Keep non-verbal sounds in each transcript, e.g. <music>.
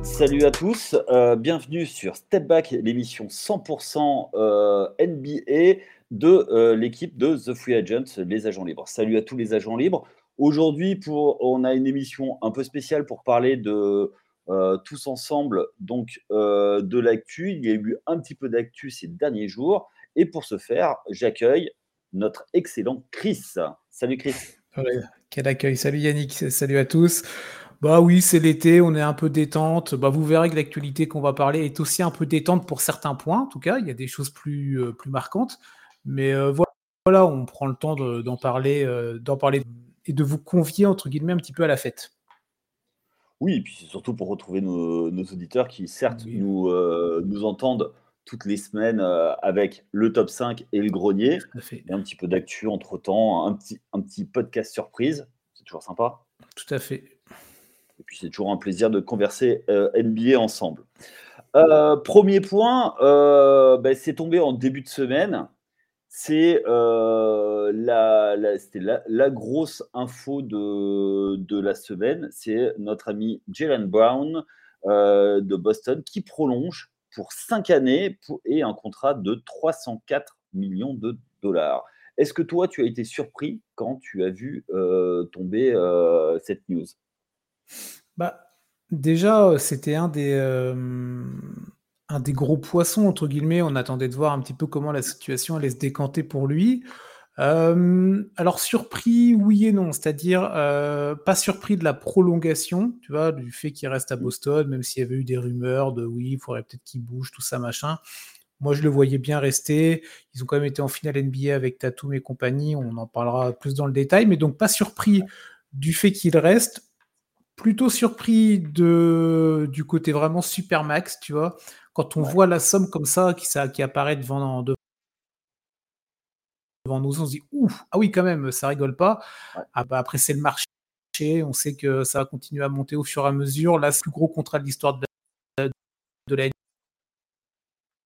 salut à tous. Euh, bienvenue sur Step Back, l'émission 100% euh, NBA de euh, l'équipe de The Free Agents, les agents libres. Salut à tous les agents libres. Aujourd'hui, on a une émission un peu spéciale pour parler de tous ensemble donc de l'actu. Il y a eu un petit peu d'actu ces derniers jours. Et pour ce faire, j'accueille notre excellent Chris. Salut Chris. quel accueil. Salut Yannick. Salut à tous. Bah oui, c'est l'été, on est un peu détente. Bah, vous verrez que l'actualité qu'on va parler est aussi un peu détente pour certains points. En tout cas, il y a des choses plus, euh, plus marquantes. Mais euh, voilà, on prend le temps d'en parler, euh, d'en parler et de vous convier, entre guillemets, un petit peu à la fête. Oui, et puis c'est surtout pour retrouver nos, auditeurs qui, certes, nous, nous entendent toutes les semaines avec le top 5 et le grenier. Et un petit peu d'actu entre-temps, un petit, un petit podcast surprise. C'est toujours sympa. Tout à fait. C'est toujours un plaisir de converser euh, NBA ensemble. Euh, premier point, euh, ben, c'est tombé en début de semaine. C'est la, grosse info de, de la semaine. C'est notre ami Jalen Brown de Boston qui prolonge pour cinq années et un contrat de 304 millions de dollars. Est-ce que toi, tu as été surpris quand tu as vu tomber cette news? Bah, déjà, c'était un des, un des gros poissons, entre guillemets. On attendait de voir un petit peu comment la situation allait se décanter pour lui. alors surpris, oui et non, c'est-à-dire pas surpris de la prolongation, tu vois, du fait qu'il reste à Boston, même s'il y avait eu des rumeurs de oui, il faudrait peut-être qu'il bouge, tout ça, machin. Moi, je le voyais bien rester. Ils ont quand même été en finale NBA avec Tatum et compagnie. On en parlera plus dans le détail, mais donc pas surpris du fait qu'il reste plutôt surpris de, du côté vraiment super max, tu vois. Quand on voit la somme comme ça qui, ça, qui apparaît devant, devant nous, on se dit ouf, ah oui, quand même, ça rigole pas. Ah bah, après, c'est le marché. On sait que ça va continuer à monter au fur et à mesure. Là, c'est le plus gros contrat de l'histoire de, la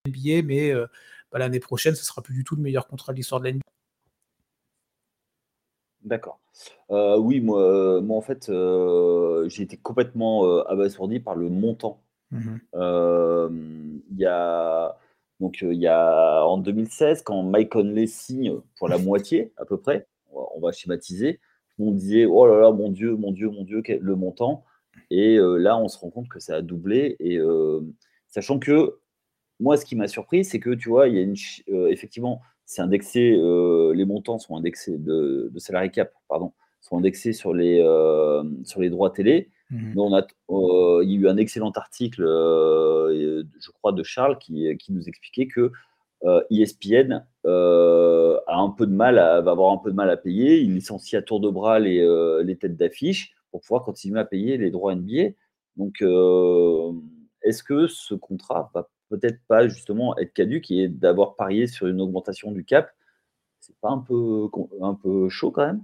NBA, mais euh, bah, l'année prochaine, ce sera plus du tout le meilleur contrat de l'histoire de la NBA. D'accord. Euh, oui, moi, euh, moi, en fait, euh, j'ai été complètement, abasourdi par le montant. Mmh il y a donc, il y a en 2016, quand Mike Conley signe pour la <laughs> moitié, à peu près, on va schématiser, on disait: «Oh là là, mon Dieu, mon Dieu, mon Dieu, le montant» et là, on se rend compte que ça a doublé et sachant que moi, ce qui m'a surpris, c'est que, tu vois, il y a une effectivement c'est indexé, euh, les montants sont indexés de, de cap, pardon, sont indexés sur les, euh, sur les droits télé. Mmh on a, euh, il y a eu un excellent article, je crois, de Charles qui, qui nous expliquait que ESPN e a un peu de mal, va avoir un peu de mal à payer. Il licencie à tour de bras les, les têtes d'affiche pour pouvoir continuer à payer les droits NBA. Donc, est-ce que ce contrat va peut-être pas justement être caduque et d'avoir parié sur une augmentation du cap, c'est pas un peu, un peu chaud quand même?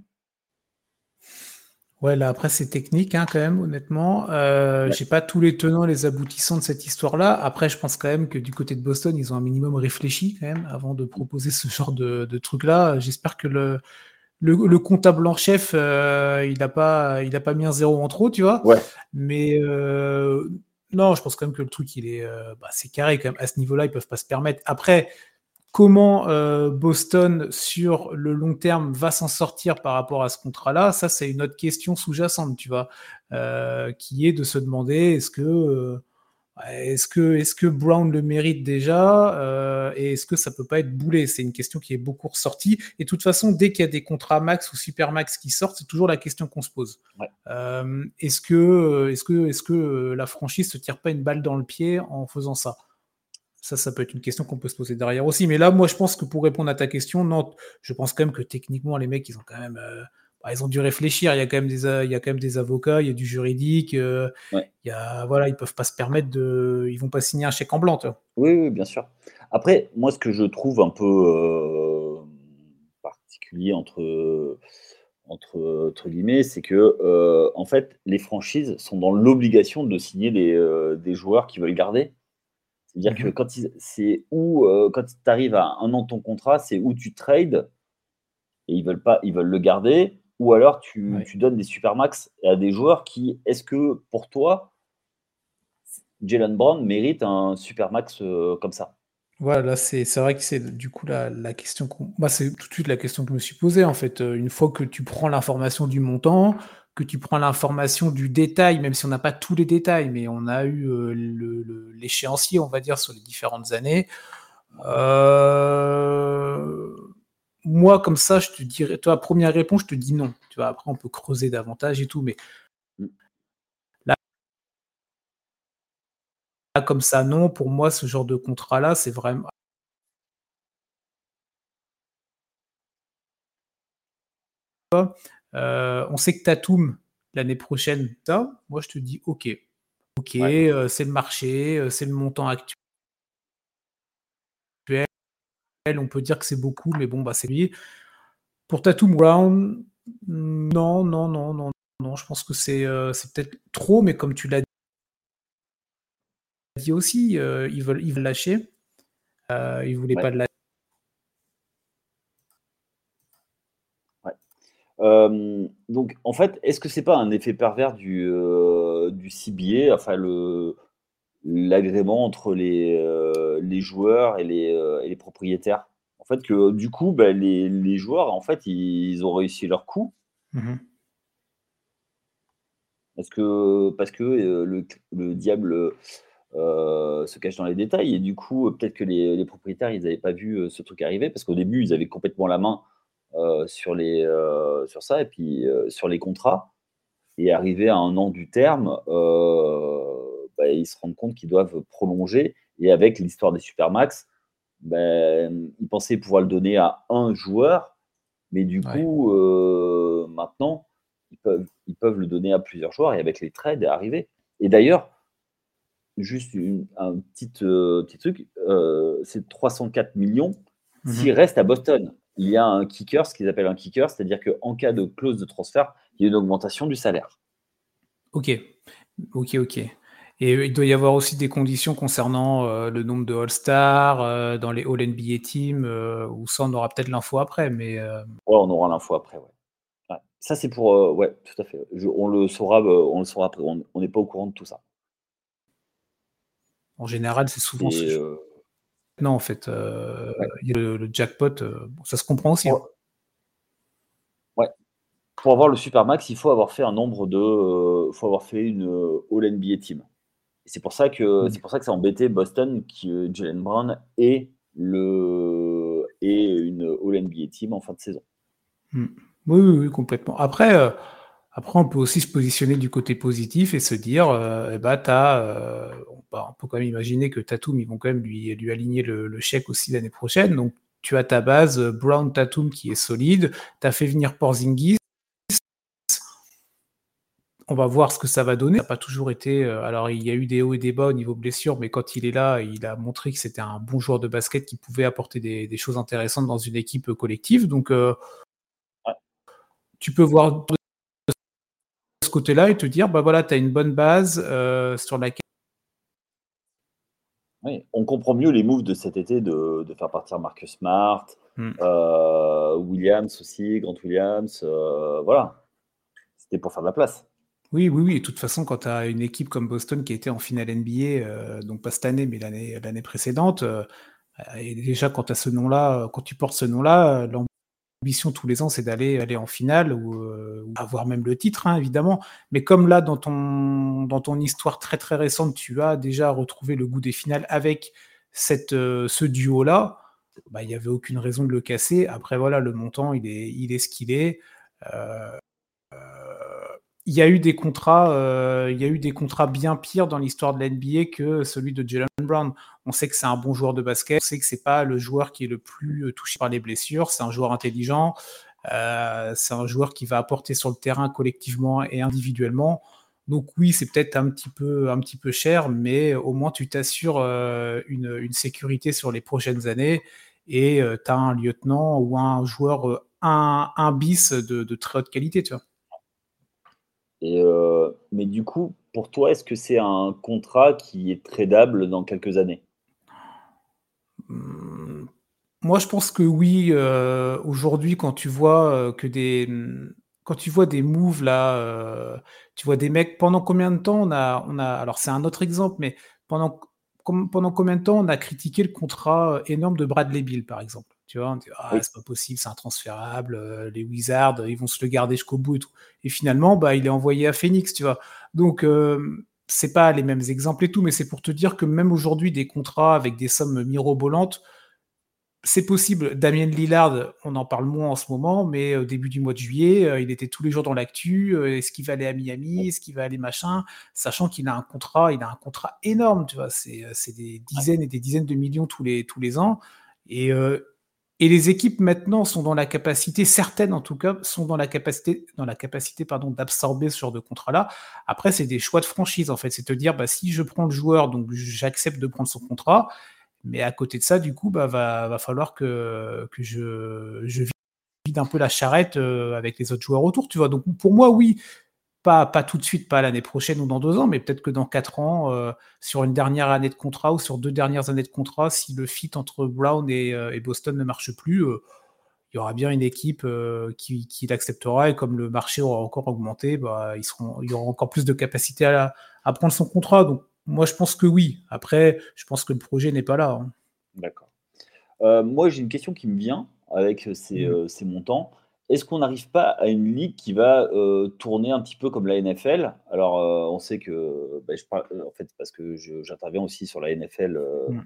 Ouais, là après c'est technique hein, quand même, honnêtement. Euh, J'ai pas tous les tenants, les aboutissants de cette histoire-là. Après, je pense quand même que du côté de Boston, ils ont un minimum réfléchi quand même avant de proposer ce genre de, truc-là. J'espère que le, le, comptable en chef, euh, il n'a pas, il a pas mis un zéro en trop, tu vois. Ouais. Mais euh, non, je pense quand même que le truc, il est, euh, bah, c'est carré quand même. À ce niveau-là, ils peuvent pas se permettre. Après, comment euh, Boston sur le long terme va s'en sortir par rapport à ce contrat-là, ça c'est une autre question sous-jacente, tu vois, euh, qui est de se demander est-ce que est-ce que, est que Brown le mérite déjà euh, et est-ce que ça peut pas être boulé? C'est une question qui est beaucoup ressortie. Et de toute façon, dès qu'il y a des contrats max ou super max qui sortent, c'est toujours la question qu'on se pose. Euh, est-ce que, est que, est que la franchise se tire pas une balle dans le pied en faisant ça? Ça, ça peut être une question qu'on peut se poser derrière aussi. Mais là, moi, je pense que pour répondre à ta question, non, je pense quand même que techniquement, les mecs, ils ont quand même euh, bah, ils ont dû réfléchir. Il y a quand même des, il y a quand même des avocats, il y a du juridique. Euh, il y a, voilà, ils peuvent pas se permettre de, ils vont pas signer un chèque en blanc. Oui, bien sûr. Après, moi, ce que je trouve un peu euh, particulier entre entre, entre guillemets, c'est que euh, en fait, les franchises sont dans l'obligation de signer des, des joueurs qui veulent garder. C'est-à-dire que mhm. quand c'est où quand tu arrives à un an de ton contrat, c'est où tu trades et ils veulent pas, ils veulent le garder ou alors tu, donnes des super max à des joueurs qui, est-ce que pour toi, Jalen Brown mérite un super max comme ça? Voilà, c'est vrai que c'est du coup la, la question bah, c'est tout de suite la question que je me suis posée en fait. Une fois que tu prends l'information du montant, que tu prends l'information du détail, même si on n'a pas tous les détails, mais on a eu l'échéancier, on va dire, sur les différentes années. Moi, comme ça, je te dirais, toi, première réponse, je te dis non. Tu vois, après, on peut creuser davantage et tout, mais mmh. comme ça, non. Pour moi, ce genre de contrat-là, c'est vraiment. Euh, on sait que Tatum, l'année prochaine, ça, moi je te dis ok. Ok, euh, c'est le marché, euh, c'est le montant actuel. On peut dire que c'est beaucoup, mais bon, bah c'est lui. Pour Tatum Brown, non, non, non, non, non. Je pense que c'est peut-être trop, mais comme tu l'as dit aussi, euh, ils, veulent, ils veulent lâcher. Euh, ils voulaient pas de la. Euh, donc, en fait, est-ce que c'est pas un effet pervers du, euh, du CBA, enfin le l'agrément entre les, les joueurs et les, et les, propriétaires En fait, que du coup, bah, les, les, joueurs, en fait, ils, ont réussi leur coup. Mmh parce que, parce que le, le diable euh, se cache dans les détails. Et du coup, peut-être que les, propriétaires, ils n'avaient pas vu euh, ce truc arriver, parce qu'au début, ils avaient complètement la main euh, sur, les, sur ça, et puis sur les contrats. Et arrivé à un an du terme, bah, ils se rendent compte qu'ils doivent prolonger. Et avec l'histoire des Supermax, ben, ils pensaient pouvoir le donner à un joueur, mais du coup, maintenant, ils peuvent, ils peuvent le donner à plusieurs joueurs et avec les trades arriver. Et d'ailleurs, juste un petit, euh, petit truc, euh, c'est 304 millions mmh s'il reste à Boston. Il y a un kicker, ce qu'ils appellent un kicker, c'est-à-dire qu'en cas de clause de transfert, il y a une augmentation du salaire. Ok, ok, ok. Et il doit y avoir aussi des conditions concernant euh, le nombre de All-Stars dans les All-NBA Teams, où ça, on aura peut-être l'info après. Mais, Ouais, on aura l'info après, ouais. Ça, c'est pour. ouais, tout à fait. on, le saura, on le saura après. On n'est pas au courant de tout ça. En général, c'est souvent ce euh, Non, en fait, euh, le, jackpot, euh, ça se comprend aussi. Hein. Ouais. Pour avoir le Supermax, il faut avoir fait un nombre de. Il faut avoir fait une All NBA team. C'est pour ça que mmh. c'est pour ça que ça embêtait Boston qui Jalen Brown et le et une All NBA team en fin de saison. Mmh. Oui, oui, oui, complètement. Après, après, on peut aussi se positionner du côté positif et se dire, euh, eh ben, euh, on peut quand même imaginer que Tatum, ils vont quand même lui, lui aligner le, chèque aussi l'année prochaine. Donc, tu as ta base euh, Brown Tatum qui est solide. Tu as fait venir Porzingis. On va voir ce que ça va donner. Ça n'a pas toujours été. alors, il y a eu des hauts et des bas au niveau blessure, mais quand il est là, il a montré que c'était un bon joueur de basket qui pouvait apporter des, choses intéressantes dans une équipe collective. Donc, tu peux voir côté-là et te dire, bah voilà, tu as une bonne base euh, sur laquelle. Oui, on comprend mieux les moves de cet été de, faire partir Marcus Smart, hmm. euh, Williams aussi, Grant Williams. Euh, voilà. C'était pour faire de la place. Oui, oui, oui. de toute façon, quand tu as une équipe comme Boston qui était en finale NBA, donc pas cette année, mais l'année précédente, et déjà quand tu ce nom-là, quand tu portes ce nom-là, tous les ans, c'est d'aller aller en finale ou, euh, avoir même le titre, hein, évidemment. Mais comme là, dans ton, histoire très très récente, tu as déjà retrouvé le goût des finales avec euh, ce duo-là, bah, il n'y avait aucune raison de le casser. Après, voilà, le montant, il est, il est ce qu'il est. Euh, il y a eu des contrats, euh, il y a eu des contrats bien pires dans l'histoire de l'NBA que celui de Jalen Brown. On sait que c'est un bon joueur de basket, on sait que c'est pas le joueur qui est le plus euh, touché par les blessures, c'est un joueur intelligent, euh, c'est un joueur qui va apporter sur le terrain collectivement et individuellement. Donc oui, c'est peut-être un petit peu cher, mais au moins tu t'assures une, sécurité sur les prochaines années et tu as un lieutenant ou un joueur un, un bis de, de très haute qualité, tu vois. Euh, mais du coup, pour toi, est-ce que c'est un contrat qui est tradable dans quelques années? Hmm, Moi, je pense que oui. Euh, aujourd'hui, quand tu vois euh, que des quand tu vois des moves là, tu vois des mecs pendant combien de temps on a on a alors c'est un autre exemple, mais pendant, pendant combien de temps on a critiqué le contrat énorme de Bradley Bill, par exemple? Tu vois, on dit, ah, c'est pas possible, c'est intransférable, les Wizards, ils vont se le garder jusqu'au bout et tout. Et finalement, bah, il est envoyé à Phoenix, tu vois. Donc, c'est pas les mêmes exemples et tout, mais c'est pour te dire que même aujourd'hui, des contrats avec des sommes mirobolantes, c'est possible. Damien Lillard, on en parle moins en ce moment, mais au début du mois de juillet, euh, il était tous les jours dans l'actu. Euh, est-ce qu'il va aller à Miami Est-ce qu'il va aller machin Sachant qu'il a un contrat, il a un contrat énorme, tu vois. C'est, euh, des dizaines et des dizaines de millions tous les, tous les ans. Et, et les équipes maintenant sont dans la capacité, certaines en tout cas, sont dans la capacité, dans la capacité pardon, d'absorber ce genre de contrat-là. Après, c'est des choix de franchise en fait. C'est te dire, bah, si je prends le joueur, donc j'accepte de prendre son contrat, mais à côté de ça, du coup, bah, va, va falloir que, que je, je vide un peu la charrette euh, avec les autres joueurs autour, tu vois. Donc pour moi, oui, pas, pas tout de suite, pas l'année prochaine ou dans deux ans, mais peut-être que dans quatre ans, euh, sur une dernière année de contrat ou sur deux dernières années de contrat, si le fit entre Brown et, euh, Boston ne marche plus, euh, il y aura bien une équipe qui, qui l'acceptera et comme le marché aura encore augmenté, bah, ils seront, il y aura encore plus de capacité à, à, prendre son contrat. Donc moi, je pense que oui. Après, je pense que le projet n'est pas là. Hein. D'accord. moi, j'ai une question qui me vient avec ces, mmh. ces montants. Est-ce qu'on n'arrive pas à une ligue qui va euh, tourner un petit peu comme la NFL Alors, euh, on sait que, bah, je parle, en fait, parce que j'interviens aussi sur la NFL euh, mmh.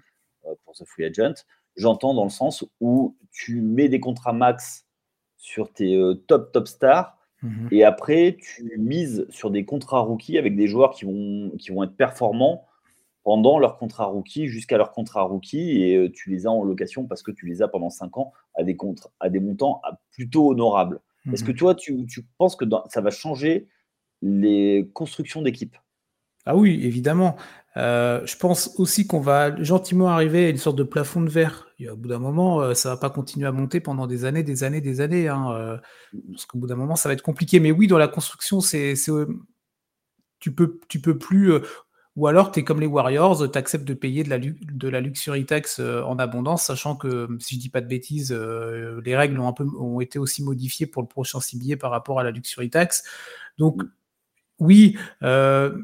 pour The Free Agent, j'entends dans le sens où tu mets des contrats max sur tes top top stars mmh et après tu mises sur des contrats rookies avec des joueurs qui vont, qui vont être performants pendant leur contrat rookie jusqu'à leur contrat rookie et euh, tu les as en location parce que tu les as pendant 5 ans à des, à des montants plutôt honorables. Est-ce que toi, tu, tu penses que ça va changer les constructions d'équipe Ah oui, évidemment. Euh, je pense aussi qu'on va gentiment arriver à une sorte de plafond de verre. Et au bout d'un moment, euh, ça va pas continuer à monter pendant des années, des années, des années. Hein, parce qu'au bout d'un moment, ça va être compliqué. Mais oui, dans la construction, c'est tu peux, tu peux plus. Ou alors, tu es comme les Warriors, tu acceptes de payer de la, de la luxury tax euh, en abondance, sachant que, si je dis pas de bêtises, euh, les règles ont, un peu, ont été aussi modifiées pour le prochain CBA par rapport à la luxury tax. Donc, oui, euh,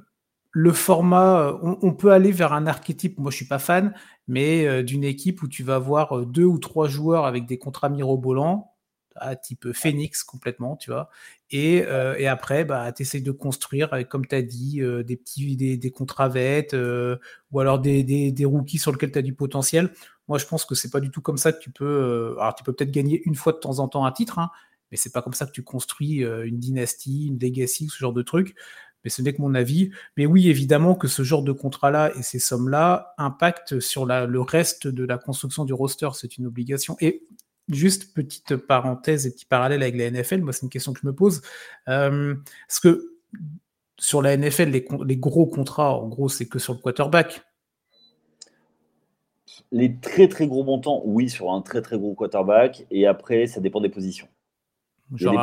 le format, on, peut aller vers un archétype, moi je suis pas fan, mais d'une équipe où tu vas avoir deux ou trois joueurs avec des contrats mirobolants, à type Phoenix complètement, tu vois. Et, euh, et après, bah, tu essayes de construire, comme tu as dit, euh, des petits des, des contravettes euh, ou alors des, des, des, rookies sur lesquels tu as du potentiel. Moi, je pense que c'est pas du tout comme ça que tu peux. alors, tu peux peut-être gagner une fois de temps en temps un titre, hein, mais c'est pas comme ça que tu construis une dynastie, une legacy, ce genre de truc. Mais ce n'est que mon avis. Mais oui, évidemment que ce genre de contrat-là et ces sommes-là impactent sur la, le reste de la construction du roster. C'est une obligation. Et Juste petite parenthèse et petit parallèle avec la NFL, moi c'est une question que je me pose. Euh, parce que sur la NFL, les, gros contrats, en gros, c'est que sur le quarterback. Les très très gros montants, oui, sur un très très gros quarterback. Et après, ça dépend des positions. Genre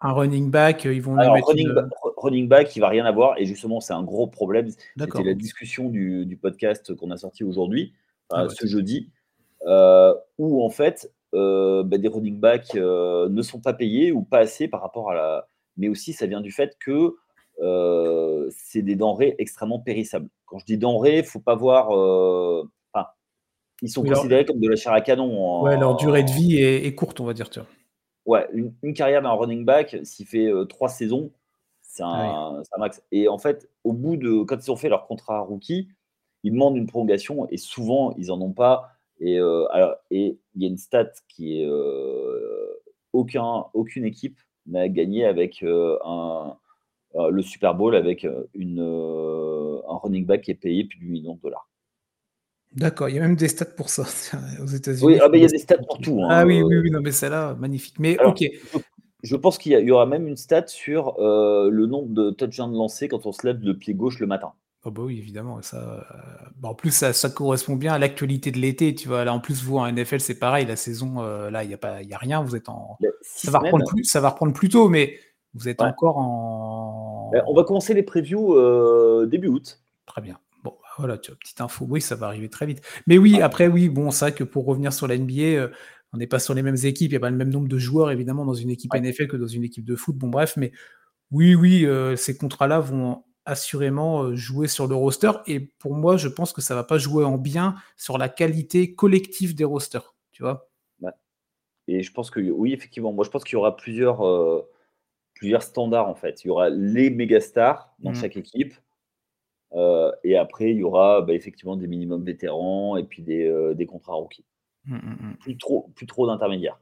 Un, running back, ils vont Alors, running, running, back, il va rien avoir. Et justement, c'est un gros problème. C'était la discussion du, podcast qu'on a sorti aujourd'hui, ah ce jeudi, euh, où en fait, euh, bah, des running backs euh, ne sont pas payés ou pas assez par rapport à la. Mais aussi, ça vient du fait que euh, c'est des denrées extrêmement périssables. Quand je dis denrées, il ne faut pas voir. Enfin, ils sont considérés comme de la chair à canon. ouais, leur durée de vie est, courte, on va dire. Ouais, une, carrière d'un running back, s'il fait trois saisons, c'est un, max. Et en fait, au bout de. Quand ils ont fait leur contrat rookie, ils demandent une prolongation et souvent, ils n'en ont pas. Et, alors, et il y a une stat qui est aucun, aucune équipe n'a gagné avec un, le Super Bowl avec une, un running back qui est payé plus de million de dollars. D'accord, il y a même des stats pour ça <laughs> aux États-Unis. Oui, ah, il y a des stats pour tout. Hein, ah oui, oui, oui, non, mais celle-là, magnifique. Mais ok. Je, pense qu'il y, aura même une stat sur le nombre de touchdowns lancés quand on se lève de pied gauche le matin. Oh bah oui, évidemment. Ça, euh, bah, en plus, ça, ça, correspond bien à l'actualité de l'été. Tu vois, là, en plus, vous en NFL, c'est pareil. La saison, euh, là, il n'y a pas, il a rien. Vous êtes en, ça va reprendre plus, ça va reprendre plus tôt, mais vous êtes encore en. On va commencer les previews euh, début août. Très bien. Bon, bah, voilà, tu vois, petite info. Oui, ça va arriver très vite. Mais oui, après, oui, bon, c'est vrai que pour revenir sur la NBA, on n'est pas sur les mêmes équipes. Il n'y a pas le même nombre de joueurs, évidemment, dans une équipe NFL que dans une équipe de foot. Bon, bref, mais oui, oui, ces contrats-là vont assurément jouer sur le roster. Et pour moi, je pense que ça va pas jouer en bien sur la qualité collective des rosters. Tu vois Et je pense que oui, effectivement, moi je pense qu'il y aura plusieurs, plusieurs standards en fait. Il y aura les méga stars dans mmh. chaque équipe. et après, il y aura bah, effectivement des minimums vétérans et puis des, des contrats rookies. Mmh, mmh, plus trop, plus trop d'intermédiaires.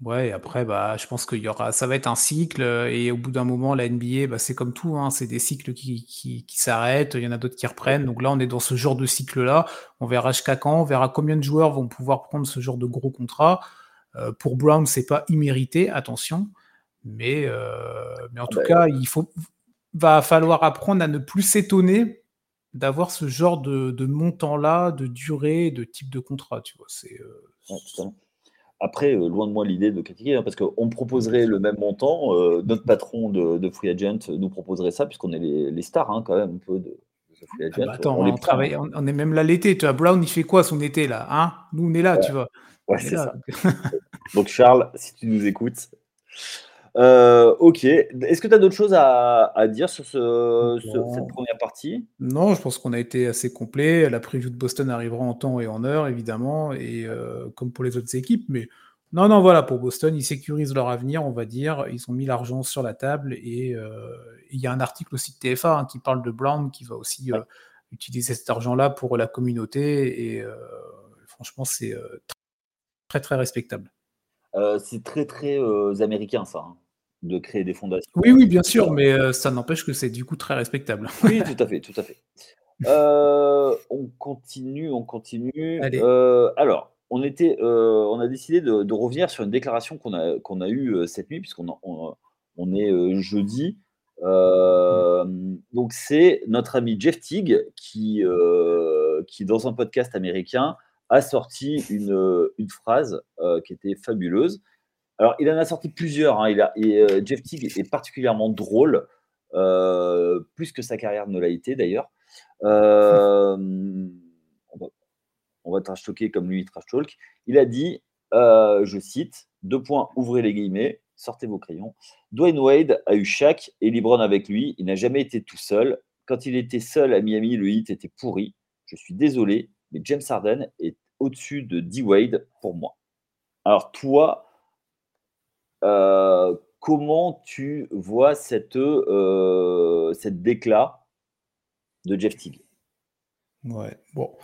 Ouais, après, bah, je pense qu'il y aura, ça va être un cycle, euh, et au bout d'un moment, la NBA, bah, c'est comme tout, hein, c'est des cycles qui, qui, s'arrêtent, il y en a d'autres qui reprennent. Donc là, on est dans ce genre de cycle-là. On verra jusqu'à quand, on verra combien de joueurs vont pouvoir prendre ce genre de gros contrat. Euh, pour Brown, c'est pas immérité, attention, mais, euh, mais en ah tout bah, cas, il faut, va falloir apprendre à ne plus s'étonner d'avoir ce genre de, de montant-là, de durée, de type de contrat, tu vois. C'est après, euh, loin de moi l'idée de critiquer, hein, parce qu'on proposerait le même montant. Euh, notre patron de, Free Agent nous proposerait ça, puisqu'on est les, stars hein, quand même un peu de, Free Agent. Ah bah attends, on, travaille, on, est même là l'été. Tu vois, Brown, il fait quoi son été là hein? Nous, on est là, tu vois. Ouais, c'est ça. <laughs> Donc, Charles, si tu nous écoutes, euh, ok. Est-ce que tu as d'autres choses à, dire sur cette première partie? Non, je pense qu'on a été assez complet. La preview de Boston arrivera en temps et en heure, évidemment, et euh, comme pour les autres équipes. Mais non, non, voilà, pour Boston, ils sécurisent leur avenir, on va dire. Ils ont mis l'argent sur la table. Et euh, il y a un article aussi de TFA hein, qui parle de Brown, qui va aussi utiliser cet argent-là pour la communauté. Et franchement, c'est très, très respectable. C'est très, très américain, ça. Hein de créer des fondations. Oui, oui, bien sûr, mais euh, ça n'empêche que c'est du coup très respectable. <laughs> oui, tout à fait, tout à fait. Euh, on continue, on continue. Euh, alors, on, était, on a décidé de, revenir sur une déclaration qu'on a, qu'on a eue cette nuit, puisqu'on on, est jeudi. donc, c'est notre ami Jeff Tigg qui, qui, dans un podcast américain, a sorti une, une phrase qui était fabuleuse. Alors, il en a sorti plusieurs. Hein. Euh, Jeff Teague est particulièrement drôle, euh, plus que sa carrière ne l'a été d'ailleurs. Euh, on, va, on va comme lui, trash talk. Il a dit, je cite, deux points, ouvrez les guillemets, sortez vos crayons. Dwayne Wade a eu Shaq et LeBron avec lui. Il n'a jamais été tout seul. Quand il était seul à Miami, le hit était pourri. Je suis désolé, mais James Harden est au-dessus de D. Wade pour moi. Alors, toi, euh, comment tu vois cette, euh, cette déclat de Jeff Teague? Ouais, bon.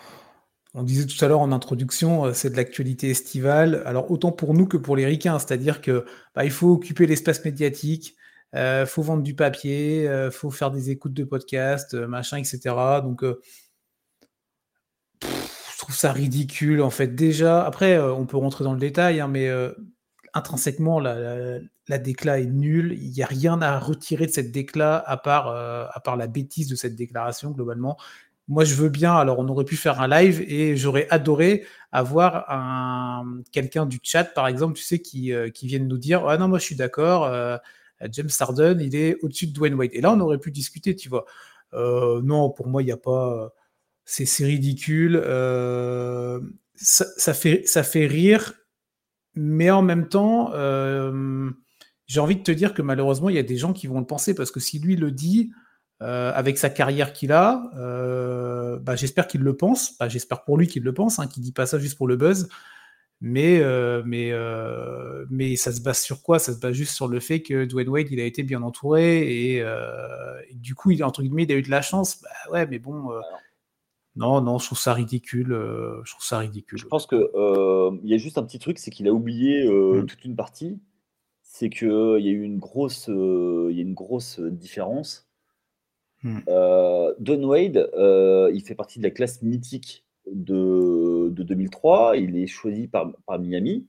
On disait tout à l'heure en introduction, euh, c'est de l'actualité estivale. Alors autant pour nous que pour les ricains, c'est-à-dire que bah, il faut occuper l'espace médiatique, il faut vendre du papier, il faut faire des écoutes de podcasts, machin, etc. Donc trouve ça ridicule en fait. Déjà, après on peut rentrer dans le détail, hein, mais intrinsèquement, la, la, décla est nulle. Il n'y a rien à retirer de cette décla à part, euh, à part la bêtise de cette déclaration, globalement. Moi, je veux bien. Alors, on aurait pu faire un live et j'aurais adoré avoir un, quelqu'un du chat, par exemple, tu sais, qui, euh, qui vienne nous dire Ah non, moi, je suis d'accord. Euh, James Harden, il est au-dessus de Dwayne Wade. Et là, on aurait pu discuter, tu vois. non, pour moi, il n'y a pas. C'est ridicule. Ça, ça, fait, rire mais en même temps, euh, j'ai envie de te dire que malheureusement, il y a des gens qui vont le penser parce que si lui le dit, euh, avec sa carrière qu'il a, euh, bah, j'espère qu'il le pense. Bah, j'espère pour lui qu'il le pense, hein, qu'il dit pas ça juste pour le buzz. Mais ça se base sur quoi? Ça se base juste sur le fait que Dwayne Wade, il a été bien entouré et, du coup, il, entre guillemets, il a eu de la chance. Bah, ouais, mais bon, non, non, je trouve ça ridicule. Euh, je trouve ça ridicule. Je pense que euh, il y a juste un petit truc, c'est qu'il a oublié euh, mmh. toute une partie. C'est qu'il y a eu une grosse, il y a une grosse différence. Mmh. Don Wade, il fait partie de la classe mythique de, 2003. Il est choisi par, Miami.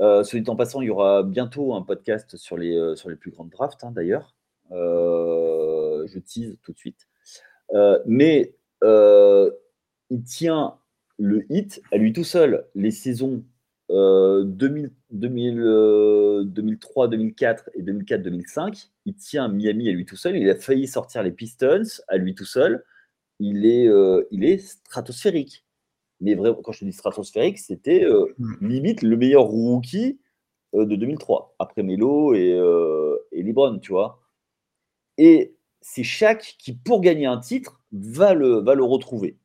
Euh, dit en passant, il y aura bientôt un podcast sur les, sur les plus grandes drafts, hein, d'ailleurs. je tease tout de suite. mais euh, il tient le hit à lui tout seul. Les saisons 2000, 2003, 2004 et 2004, 2005, il tient Miami à lui tout seul. Il a failli sortir les Pistons à lui tout seul. Il est, euh, il est stratosphérique. Mais vraiment, quand je te dis stratosphérique, c'était euh, hmm. limite le meilleur rookie de 2003, après Melo et, et LeBron, tu vois. Et c'est Shaq qui, pour gagner un titre, va le, va le retrouver.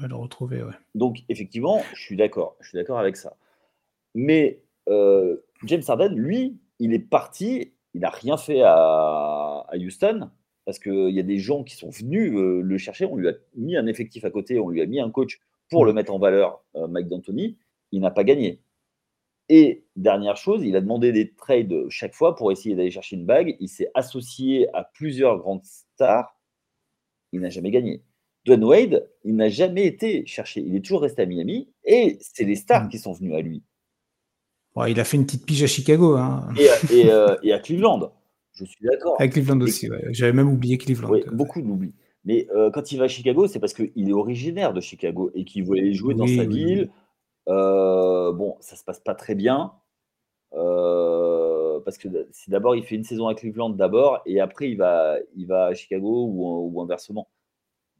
Va le retrouver, ouais. Donc, effectivement, je suis d'accord. Je suis d'accord avec ça. Mais euh, James Harden, lui, il est parti. Il n'a rien fait à, Houston parce qu'il y a des gens qui sont venus euh, le chercher. On lui a mis un effectif à côté, on lui a mis un coach pour le mettre en valeur, euh, Mike D'Antoni. Il n'a pas gagné. Et dernière chose, il a demandé des trades chaque fois pour essayer d'aller chercher une bague. Il s'est associé à plusieurs grandes stars. Il n'a jamais gagné. Dwayne Wade, il n'a jamais été cherché. Il est toujours resté à Miami et c'est les stars mm. qui sont venus à lui. il a fait une petite pige à Chicago. Hein. Euh, et, à Cleveland. Je suis d'accord. À Cleveland aussi, j'avais même oublié Cleveland. beaucoup l'oublient. Mais euh, quand il va à Chicago, c'est parce qu'il est originaire de Chicago et qu'il voulait jouer dans sa ville. Euh, bon, ça se passe pas très bien. Euh, parce que c'est d'abord, il fait une saison à Cleveland d'abord, et après, il va, il va à Chicago ou, inversement.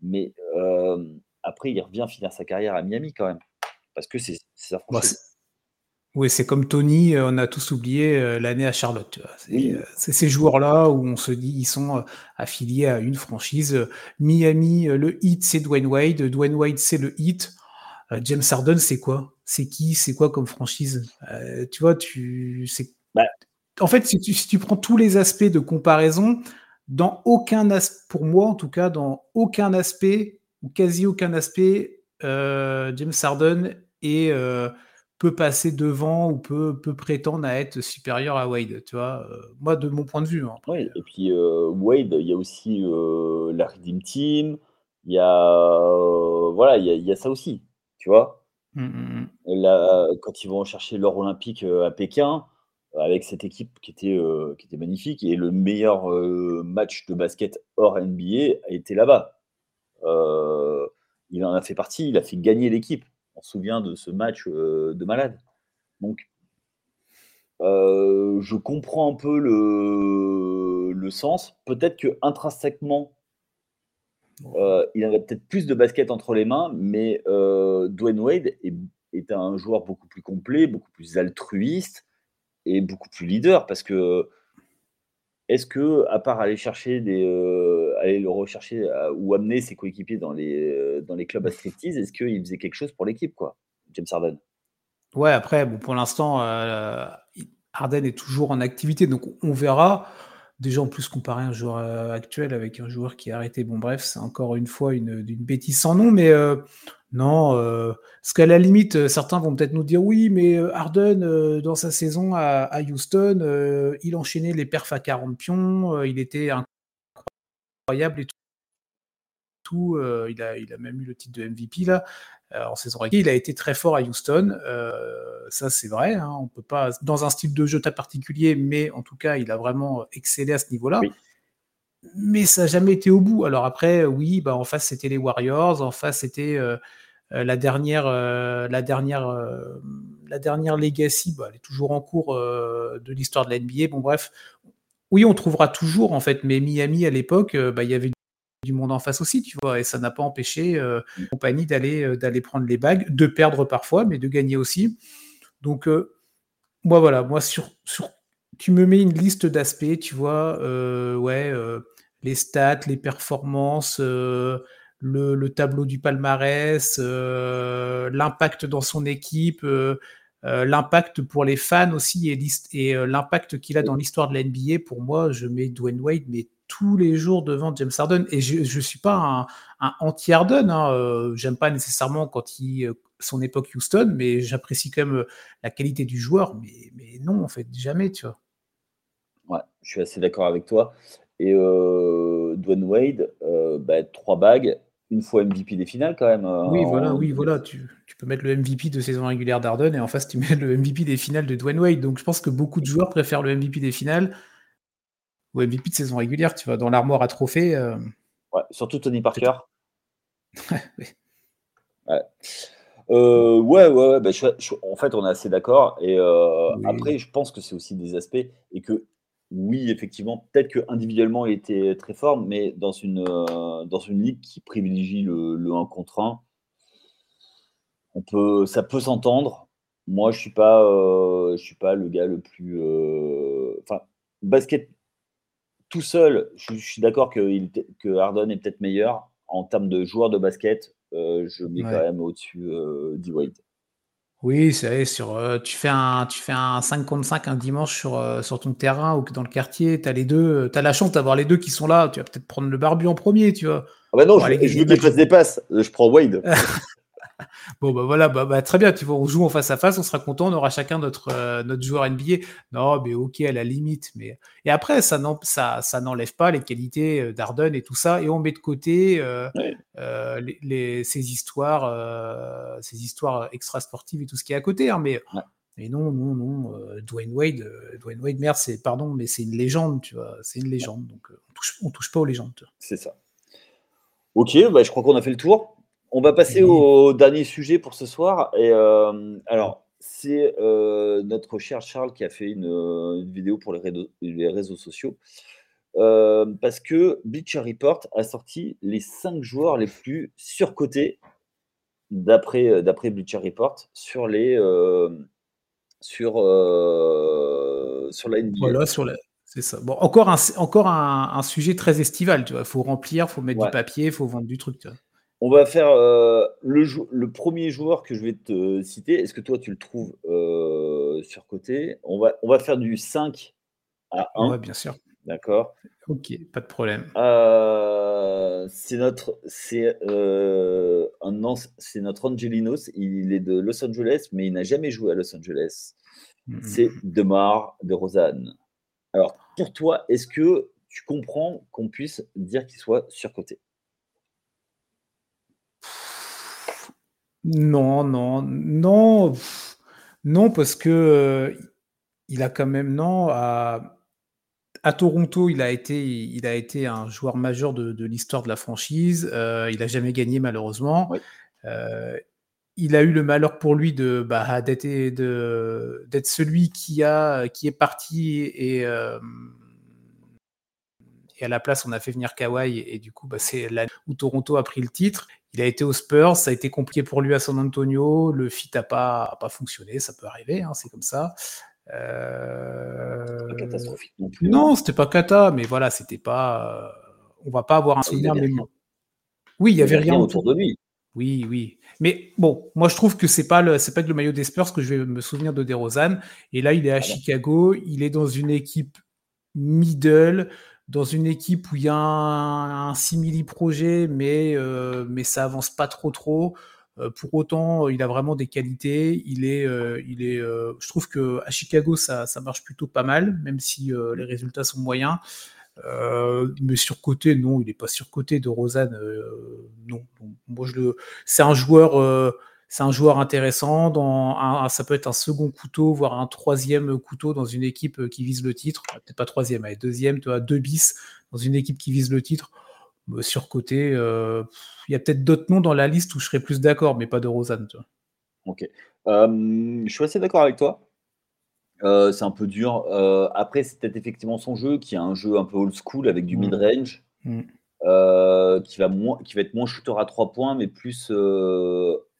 Mais euh, après, il revient finir sa carrière à Miami quand même. Parce que c'est sa bah, oui, c'est comme Tony, on a tous oublié l'année à Charlotte. C'est ces joueurs-là où on se dit ils sont affiliés à une franchise. Miami, le hit, c'est Dwayne Wade. Dwayne Wade, c'est le hit. James Harden, c'est quoi? C'est qui, c'est quoi comme franchise euh, Tu vois, tu. Bah. En fait, si tu, prends tous les aspects de comparaison, dans aucun aspect, pour moi en tout cas, dans aucun aspect ou quasi aucun aspect, euh, James Harden est, euh, peut passer devant ou peut, peut prétendre à être supérieur à Wade. Tu vois, moi de mon point de vue. Hein, oui, et puis Wade, il y a aussi la Redeem Team. Il y a voilà, il y a ça aussi. Tu vois. Mmh, mmh, mmh. Quand ils vont chercher l'or olympique à Pékin, avec cette équipe qui était, qui était magnifique, et le meilleur match de basket hors NBA a été là-bas. il en a fait partie, il a fait gagner l'équipe. On se souvient de ce match de malade. Donc, je comprends un peu le, le sens. Peut-être que intrinsèquement, euh, il avait peut-être plus de basket entre les mains, mais euh, Dwayne Wade est, un joueur beaucoup plus complet, beaucoup plus altruiste et beaucoup plus leader parce que est-ce que, à part aller chercher euh, aller le rechercher ou amener ses coéquipiers dans les, dans les clubs à striptease, est-ce qu'il faisait quelque chose pour l'équipe, quoi, James Harden? Ouais, après, bon, pour l'instant, Harden est toujours en activité, donc on verra déjà en plus comparer un joueur euh, actuel avec un joueur qui a arrêté, bon bref, c'est encore une fois une, bêtise sans nom, mais euh, non, euh, parce qu'à la limite, certains vont peut-être nous dire oui, mais Harden, dans sa saison à, Houston, il enchaînait les perfs à 40 pions, il était incroyable et tout. Il, a, il a même eu le titre de MVP là. Euh, en saison régulière. Il a été très fort à Houston, euh, ça c'est vrai. Hein, on peut pas dans un style de jeu très particulier, mais en tout cas, il a vraiment excellé à ce niveau-là. Mais ça n'a jamais été au bout. Alors après, oui, bah en face c'était les Warriors, en face c'était euh, la dernière, la dernière, la dernière legacy. Bah, elle est toujours en cours de l'histoire de la NBA. Bon bref, oui, on trouvera toujours en fait. Mais Miami à l'époque, bah, il y avait du monde en face aussi, tu vois, et ça n'a pas empêché euh, la compagnie d'aller euh, d'aller prendre les bagues, de perdre parfois, mais de gagner aussi. Donc, euh, moi, voilà, moi, sur, sur, tu me mets une liste d'aspects, tu vois, ouais, les stats, les performances, le, le, tableau du palmarès, l'impact dans son équipe, l'impact pour les fans aussi et, et l'impact qu'il a dans l'histoire de la NBA. Pour moi, je mets Dwayne Wade, mais tous les jours devant James Harden. Et je ne suis pas un, anti-Harden. Hein. Euh, j'aime pas nécessairement quand il, euh, son époque Houston, mais j'apprécie quand même euh, la qualité du joueur. Mais, mais non, en fait, jamais, tu vois. Ouais, je suis assez d'accord avec toi. Et Dwayne Wade, bah, trois bagues, une fois MVP des finales quand même. oui, voilà, oui, voilà. Tu, tu, peux mettre le MVP de saison régulière d'Arden et en face tu mets le MVP des finales de Dwayne Wade. Donc je pense que beaucoup de joueurs préfèrent le MVP des finales ou MVP de saison régulière, tu vois, dans l'armoire à trophées. Euh, ouais, surtout Tony Parker. <laughs> ouais. Euh, ouais, ouais, bah, en fait, on est assez d'accord. Et euh, après, je pense que c'est aussi des aspects et que oui, effectivement, peut-être que individuellement, il était très fort, mais dans une, dans une ligue qui privilégie le, le 1 contre 1, on peut, ça peut s'entendre. Moi, je suis pas, je suis pas le gars le plus, enfin, basket tout seul, je, suis d'accord que, que Harden est peut-être meilleur. En termes de joueur de basket, je mets quand même au-dessus d'E-Wade. Oui, c'est sur, tu fais un tu fais un 5 contre 5 un dimanche sur, sur ton terrain ou dans le quartier, tu as les deux, tu as la chance d'avoir les deux qui sont là, tu vas peut-être prendre le barbu en premier, tu vois? Ah bah non, je, je veux qu'il fasse des passes, je prends Wade. <laughs> Bon, bah voilà, bah, bah, très bien, tu vois, on joue en face à face, on sera content, on aura chacun notre, euh, notre joueur NBA. Non, mais ok, à la limite. Mais... Et après, ça, ça, ça n'enlève pas les qualités euh, d'Arden et tout ça, et on met de côté euh, les, ces histoires, ces histoires extra-sportives et tout ce qui est à côté. Hein, mais, mais non, non, non, Dwayne Wade, Dwayne Wade, merde, c'est, pardon, mais c'est une légende, tu vois, c'est une légende. Donc, on touche, on touche pas aux légendes. C'est ça. Ok, bah, je crois qu'on a fait le tour. On va passer au dernier sujet pour ce soir. Et euh, alors, c'est euh, notre cher Charles qui a fait une, vidéo pour les réseaux, sociaux. Euh, parce que Bleacher Report a sorti les cinq joueurs les plus surcotés d'après d'après Bleacher Report sur les sur sur la NBA. Voilà, sur la, c'est ça. Bon, encore un encore un, sujet très estival, tu vois. Il faut remplir, il faut mettre du papier, il faut vendre du truc. Tu vois. On va faire euh, le, le, premier joueur que je vais te citer. Est-ce que toi, tu le trouves euh, surcoté? On va, on va faire du 5 à 1. Oui, bien sûr. D'accord? Ok, pas de problème. Euh, c'est notre, c'est euh, c'est notre Angelinos. Il est de Los Angeles, mais il n'a jamais joué à Los Angeles. Mm, mm, c'est. Demar de Rosanne. Alors, pour toi, est-ce que tu comprends qu'on puisse dire qu'il soit surcoté? Non, non, non, non, parce que euh, il a quand même non à, Toronto, il a été, il a été un joueur majeur de, l'histoire de la franchise. Euh, il a jamais gagné malheureusement. Euh, il a eu le malheur pour lui de bah, d'être d'être celui qui a qui est parti et et à la place, on a fait venir Kawhi, et, du coup, bah, c'est là où Toronto a pris le titre. Il a été aux Spurs, ça a été compliqué pour lui à San Antonio, le fit n'a pas, pas fonctionné, ça peut arriver, hein, c'est comme ça. Euh... Pas catastrophique non plus. Non, hein. c'était pas cata, mais voilà, c'était pas. On va pas avoir un souvenir. Oui, il y avait rien, autour de lui. Oui, oui. Mais bon, moi je trouve que c'est pas le c'est pas que le maillot des Spurs que je vais me souvenir de DeRozan. Et là, il est à ah Chicago, il est dans une équipe middle dans une équipe où il y a un, simili-projet, mais, euh, mais ça avance pas trop trop. Euh, pour autant, il a vraiment des qualités. Il est, euh, il est, je trouve que à Chicago, ça, ça marche plutôt pas mal, même si les résultats sont moyens. mais surcoté, non, il n'est pas surcoté de Rosanne. non, moi je le, c'est un joueur c'est un joueur intéressant. Dans ça peut être un second couteau, voire un troisième couteau dans une équipe euh, qui vise le titre. Peut-être pas troisième, mais deuxième, tu deux bis dans une équipe qui vise le titre. Bah, sur côté, euh, il y a peut-être d'autres noms dans la liste où je serais plus d'accord, mais pas de Rosanne. Ok. Euh, je suis assez d'accord avec toi. c'est un peu dur. après, c'est peut-être effectivement son jeu, qui est un jeu un peu old school avec du mm. mid-range, mm. qui, va qui va être moins shooter à trois points, mais plus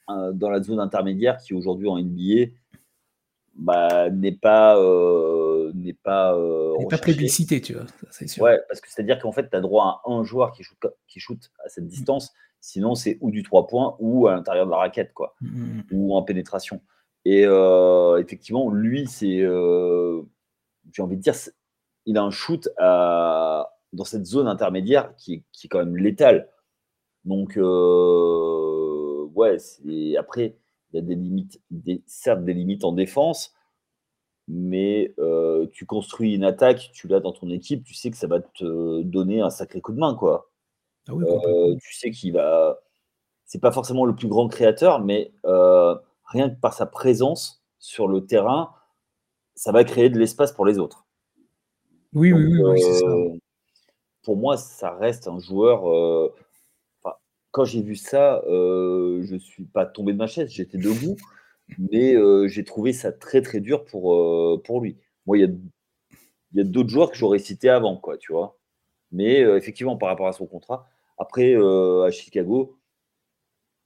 dans la zone intermédiaire qui aujourd'hui en NBA bah, n'est pas euh, n'est pas euh, pas plébiscité, tu vois, c'est sûr. Ouais, parce que c'est-à-dire qu'en fait, tu as droit à un joueur qui shoot, qui shoot à cette distance, sinon c'est ou du 3 points ou à l'intérieur de la raquette, quoi, mm, mm, mm. ou en pénétration. Et euh, effectivement, lui, c'est, euh, j'ai envie de dire, il a un shoot à, dans cette zone intermédiaire qui, qui est quand même létale. Donc, ouais, après, il y a des limites, des, certes des limites en défense, mais euh, tu construis une attaque, tu l'as dans ton équipe, tu sais que ça va te donner un sacré coup de main, quoi. Ah euh, tu sais qu'il va. C'est pas forcément le plus grand créateur, mais euh, rien que par sa présence sur le terrain, ça va créer de l'espace pour les autres. Oui, oui, oui, ça. Pour moi, ça reste un joueur quand j'ai vu ça, euh, je suis pas tombé de ma chaise, j'étais debout, mais euh, j'ai trouvé ça très très dur pour, euh, pour lui. Moi, il y a, d'autres joueurs que j'aurais cités avant, quoi, tu vois. Mais effectivement, par rapport à son contrat, après, à Chicago,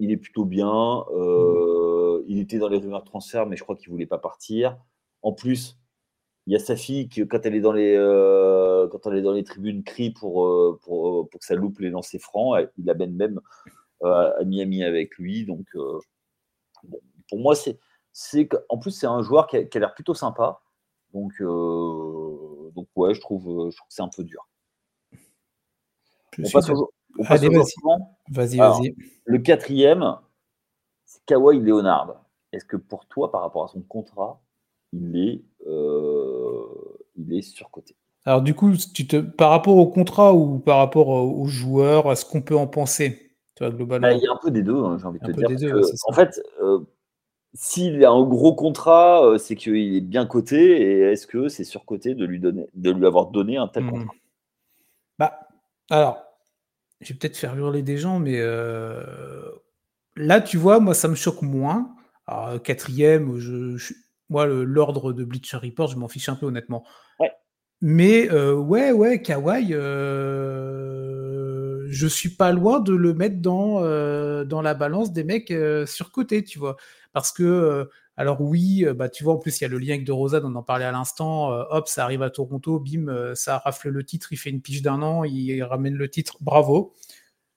il est plutôt bien. il était dans les rumeurs de transfert, mais je crois qu'il voulait pas partir. En plus, il y a sa fille qui, quand elle est dans les, euh, quand elle est dans les tribunes, crie pour, euh, pour, pour, que ça loupe les lancers francs. Il l'amène même euh, à Miami avec lui. Donc, pour moi, c'est, c'est en plus, c'est un joueur qui a, l'air plutôt sympa. Donc, donc ouais, je trouve, je trouve que c'est un peu dur. on passe au, on passe Vas-y, vas-y. Le quatrième, c'est Kawhi Leonard. Est-ce que pour toi, par rapport à son contrat, il est, euh, il est surcoté. Alors du coup, tu te, par rapport au contrat ou par rapport aux joueurs, à ce qu'on peut en penser globalement? Bah, Il y a un peu des deux, hein, j'ai envie de te dire. en fait, euh, s'il a un gros contrat, euh, c'est qu'il est bien coté. Et est-ce que c'est surcoté de lui, donner, de lui avoir donné un tel mmh. contrat? Bah, alors, je vais peut-être faire hurler des gens, mais là, tu vois, moi, ça me choque moins. Alors, quatrième, je, je, moi, l'ordre de Bleacher Report, je m'en fiche un peu honnêtement. Mais euh, ouais, ouais, Kawhi, euh, je suis pas loin de le mettre dans, euh, dans la balance des mecs euh, surcotés, tu vois. Parce que, alors oui, bah, tu vois, en plus, il y a le lien avec De Rosa, on en parlait à l'instant. hop, ça arrive à Toronto, bim, ça rafle le titre, il fait une pige d'un an, il ramène le titre, bravo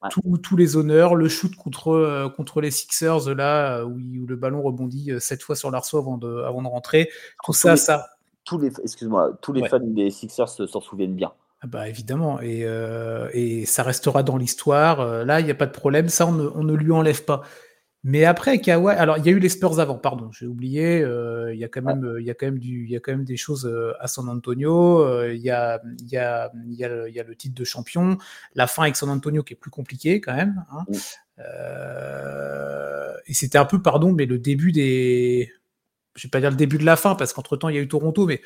tous les honneurs, le shoot contre, euh, contre les Sixers, là, euh, où, le ballon rebondit euh, sept fois sur l'arceau avant de, avant de rentrer. Tout ça, ça. Tous les, excuse-moi, tous les fans des Sixers s'en souviennent bien. Ah bah évidemment, et, et ça restera dans l'histoire. là, il n'y a pas de problème, ça, on ne, on ne lui enlève pas. Mais après, Kawhi, alors il y a eu les Spurs avant, pardon, j'ai oublié. Euh, il y a quand même, il y a quand même du, il y a quand même des choses euh, à San Antonio. Euh, il y a, il y a, il y a, il y a le titre de champion, la fin avec San Antonio qui est plus compliquée quand même. Hein. et c'était un peu, pardon, mais le début des, je vais pas dire le début de la fin parce qu'entre temps il y a eu Toronto, mais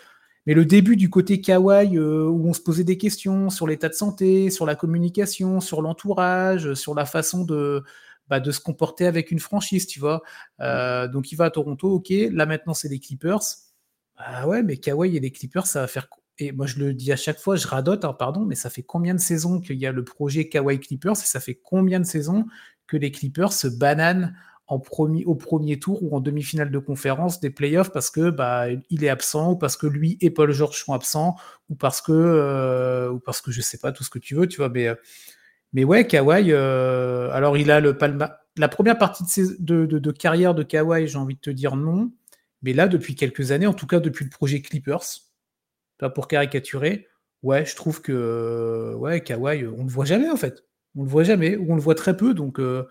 mais le début du côté Kawhi, où on se posait des questions sur l'état de santé, sur la communication, sur l'entourage, sur la façon de, bah, de se comporter avec une franchise, tu vois. Euh, donc il va à Toronto, ok. Là maintenant c'est les Clippers. Ah ouais, mais Kawhi et les Clippers, ça va faire. Et moi je le dis à chaque fois, je radote, hein, pardon, mais ça fait combien de saisons qu'il y a le projet Kawhi Clippers et ça fait combien de saisons que les Clippers se bananent au premier tour ou en demi-finale de conférence des playoffs parce que bah, il est absent ou parce que lui et Paul George sont absents ou parce que euh, ou parce que je sais pas tout ce que tu veux, tu vois, mais euh, mais ouais, Kawhi, euh, alors il a le palma. La première partie de, carrière de Kawhi, j'ai envie de te dire non. Mais là, depuis quelques années, en tout cas depuis le projet Clippers, pas pour caricaturer, ouais, je trouve que ouais, Kawhi, on ne le voit jamais en fait. On le voit jamais, ou on le voit très peu. Donc, euh,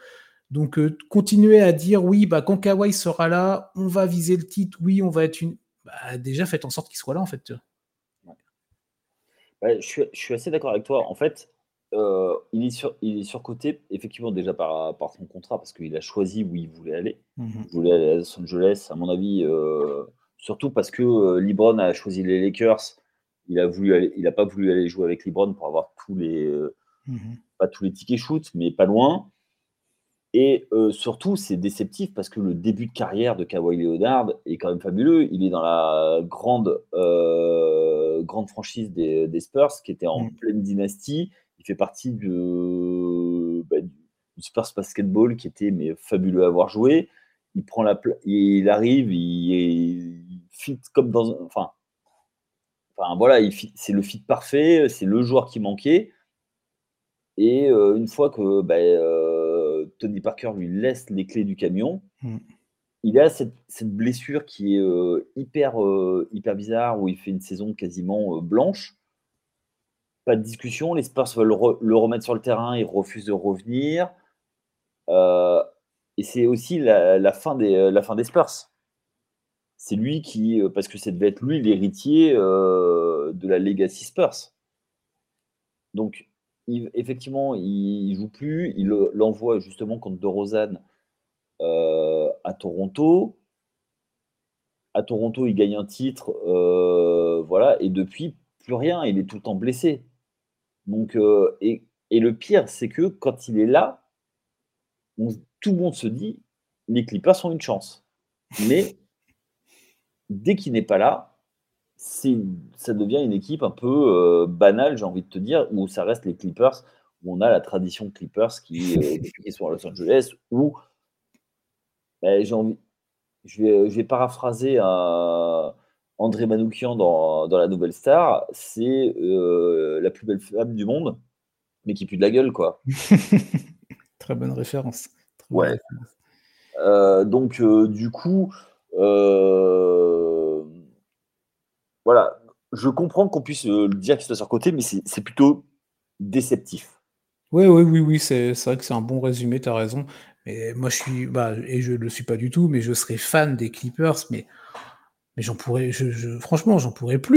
euh, continuer à dire oui, bah, quand Kawhi sera là, on va viser le titre, oui, on va être une. Bah, déjà, faites en sorte qu'il soit là en fait. je, suis, assez d'accord avec toi. En fait, euh, il, est sur, il est surcoté, effectivement, déjà par, par son contrat, parce qu'il a choisi où il voulait aller. Mmh il voulait aller à Los Angeles, à mon avis, euh, surtout parce que euh, LeBron a choisi les Lakers. Il a voulu il a pas voulu aller jouer avec LeBron pour avoir tous les, mmh pas tous les tickets shoot, mais pas loin. Et surtout, c'est déceptif parce que le début de carrière de Kawhi Leonard est quand même fabuleux. Il est dans la grande, grande franchise des, des Spurs, qui était en mmh. pleine dynastie fait partie de, bah, du Spurs Basketball qui était mais fabuleux à avoir joué. Il prend la il arrive, il, fit comme dans enfin enfin voilà, c'est le fit parfait, c'est le joueur qui manquait. Et euh, une fois que bah, euh, Tony Parker lui laisse les clés du camion, mm. il a cette, blessure qui est euh, hyper, hyper bizarre, où il fait une saison quasiment blanche pas de discussion. Les Spurs veulent le remettre sur le terrain, il refuse de revenir. Euh, et c'est aussi la, fin des, euh, la fin des Spurs. C'est lui qui, euh, parce que ça devait être lui l'héritier de la Legacy Spurs. Donc, effectivement, il, ne joue plus. Il l'envoie justement contre De Rosanne à Toronto. À Toronto, il gagne un titre, voilà, et depuis plus rien. Il est tout le temps blessé. Donc, euh, et, le pire, c'est que quand il est là, tout le monde se dit les Clippers ont une chance. Mais dès qu'il n'est pas là, ça devient une équipe un peu euh, banale, j'ai envie de te dire, où ça reste les Clippers, où on a la tradition Clippers qui, euh, <laughs> sont à Los Angeles, où ben, j'ai envie, je vais, je vais paraphraser un André Manoukian dans, la Nouvelle Star, c'est la plus belle femme du monde, mais qui pue de la gueule, quoi. <laughs> Très bonne référence. ouais. donc, du coup, voilà, je comprends qu'on puisse le dire qu'il soit sur côté, mais c'est plutôt déceptif. Oui, oui, oui, oui, c'est vrai que c'est un bon résumé, tu as raison. Mais moi, je suis, bah, et je ne le suis pas du tout, mais je serais fan des Clippers, mais, mais j'en pourrais, je, franchement, j'en pourrais plus,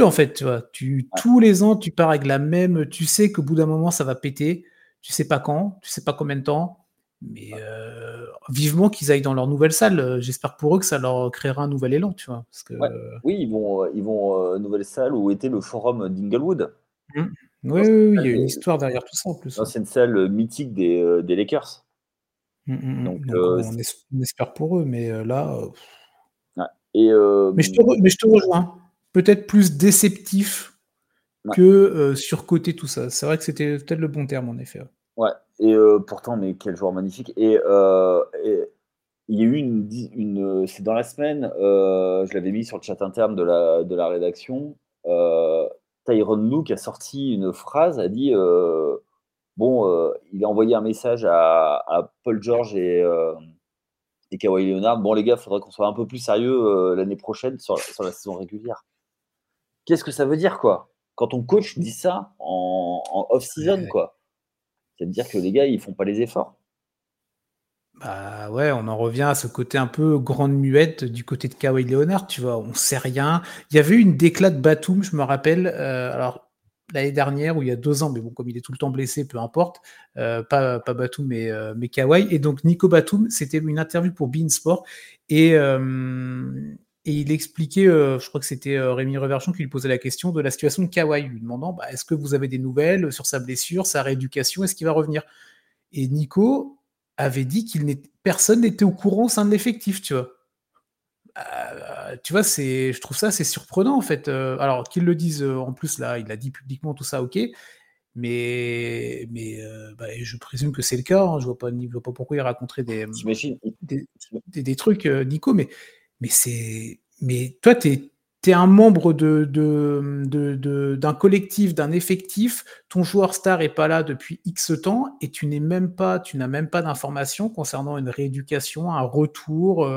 en fait, tu vois. Tu, Tous les ans, tu pars avec la même, tu sais qu'au bout d'un moment, ça va péter, tu sais pas quand, tu sais pas combien de temps, mais euh, vivement qu'ils aillent dans leur nouvelle salle. J'espère pour eux que ça leur créera un nouvel élan, tu vois. Parce que, Oui, ils vont, ils vont nouvelle salle où était le forum d'Inglewood. Mmh. Oui, oui, il y a une histoire derrière tout ça en plus. C'est une salle mythique des, des Lakers. Mmh, mmh, mmh. Donc, on, espère pour eux, mais là. Et, mais, je te mais, je te rejoins. Peut-être plus déceptif que surcoté tout ça. C'est vrai que c'était peut-être le bon terme en effet. Ouais, et pourtant, mais quel joueur magnifique. Et, il y a eu une. une c'est dans la semaine, je l'avais mis sur le chat interne de la, de la rédaction. Tyron Luke a sorti une phrase, a dit bon, euh, il a envoyé un message à, Paul George et, euh, et Kawhi Leonard. Bon, les gars, il faudrait qu'on soit un peu plus sérieux euh, l'année prochaine sur, la saison régulière. Qu'est-ce que ça veut dire, quoi? Quand ton coach dit ça en, off-season, quoi Ça veut dire que les gars, ils font pas les efforts. Bah ouais, on en revient à ce côté un peu grande muette du côté de Kawhi Leonard, tu vois, on sait rien. Il y avait eu une déclat de Batum, je me rappelle. alors, l'année dernière ou il y a deux ans, mais bon, comme il est tout le temps blessé, peu importe, euh, pas, pas Batum, mais, euh, mais Kawhi. Et donc, Nico Batum, c'était une interview pour Beansport et, euh, et il expliquait, je crois que c'était Rémi Reverchon qui lui posait la question de la situation de Kawhi, lui demandant bah, est-ce que vous avez des nouvelles sur sa blessure, sa rééducation, est-ce qu'il va revenir? Et Nico avait dit qu'il personne n'était au courant au sein de l'effectif, tu vois. Euh, tu vois, c'est, je trouve ça c'est surprenant en fait. Euh, alors qu'ils le disent euh, en plus là, il l'a dit publiquement tout ça, ok. Mais, mais bah, je présume que c'est le cas. Hein, je vois pas, vois pas pourquoi il raconterait des, des, des, trucs, Nico. Mais, mais c'est, mais toi, t'es es un membre de, de, de, d'un collectif, d'un effectif, ton joueur star est pas là depuis X temps et tu n'es même pas, tu n'as même pas d'informations concernant une rééducation, un retour,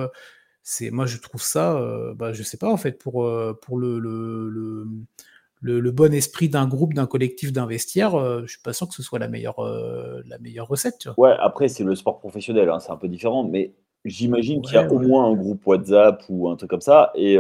c'est moi je trouve ça, euh, bah, je sais pas en fait pour euh, pour le le, le, le, bon esprit d'un groupe, d'un collectif, d'un vestiaire, euh, je suis pas sûr que ce soit la meilleure la meilleure recette. Tu vois. Ouais, après c'est le sport professionnel, hein, c'est un peu différent, mais j'imagine qu'il y a au moins un groupe WhatsApp ou un truc comme ça et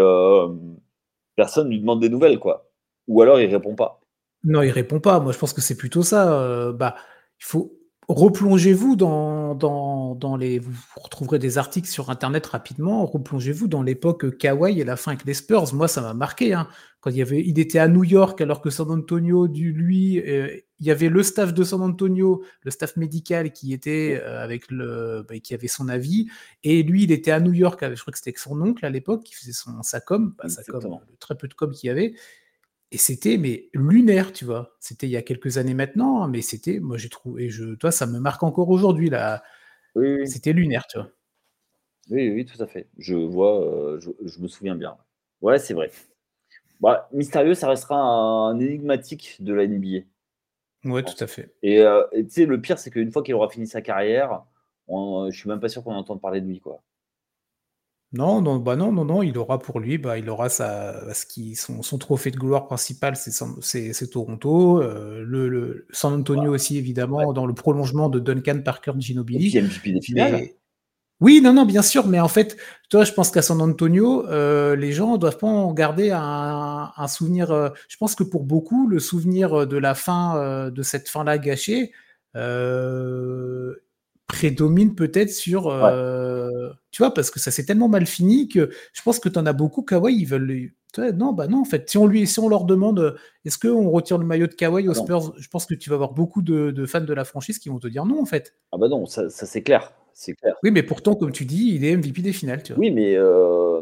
personne lui demande des nouvelles quoi, ou alors il répond pas. Non, il répond pas. Moi je pense que c'est plutôt ça. bah il faut replongez-vous dans, dans, les. Vous retrouverez des articles sur Internet rapidement. Replongez-vous dans l'époque Kawhi et la fin avec les Spurs. Moi, ça m'a marqué. Hein. Quand il, y avait, il était à New York alors que San Antonio, du, lui, euh, il y avait le staff de San Antonio, le staff médical qui était euh, avec le, bah, qui avait son avis. Et lui, il était à New York. Avec, je crois que c'était avec son oncle à l'époque qui faisait son sa com, pas sa com, le très peu de com qu'il y avait. Et c'était mais lunaire, tu vois. C'était il y a quelques années maintenant, mais c'était, moi j'ai trouvé, je, toi ça me marque encore aujourd'hui là. Oui, C'était lunaire, tu vois. Oui, oui, tout à fait. Je vois, euh, je, me souviens bien. Ouais, c'est vrai. Bah, mystérieux, ça restera un, énigmatique de la NBA. Ouais, tout à fait. Et euh, tu sais, le pire, c'est qu'une fois qu'il aura fini sa carrière, je suis même pas sûr qu'on entende parler de lui, quoi. Non, non, bah non, non, non, il aura pour lui, bah, il aura sa, ce qui, son, son trophée de gloire principal, c'est Toronto, euh, le, le, San Antonio aussi évidemment, dans le prolongement de Duncan Parker Ginobili. Et MVP des finales. Oui, non, non, bien sûr, mais en fait, toi, je pense qu'à San Antonio, euh, les gens doivent pas en garder un, un souvenir. Euh, je pense que pour beaucoup, le souvenir de la fin, de cette fin-là gâchée, prédomine peut-être sur. Euh, tu vois, parce que ça s'est tellement mal fini que je pense que tu en as beaucoup. Kawhi, ils veulent. Non, bah non, en fait, si on, lui, si on leur demande est-ce qu'on retire le maillot de Kawhi aux Spurs, je pense que tu vas avoir beaucoup de, fans de la franchise qui vont te dire non, en fait. Ah bah non, ça, c'est clair. C'est clair. Oui, mais pourtant, comme tu dis, il est MVP des finales. Tu vois. Oui, mais euh,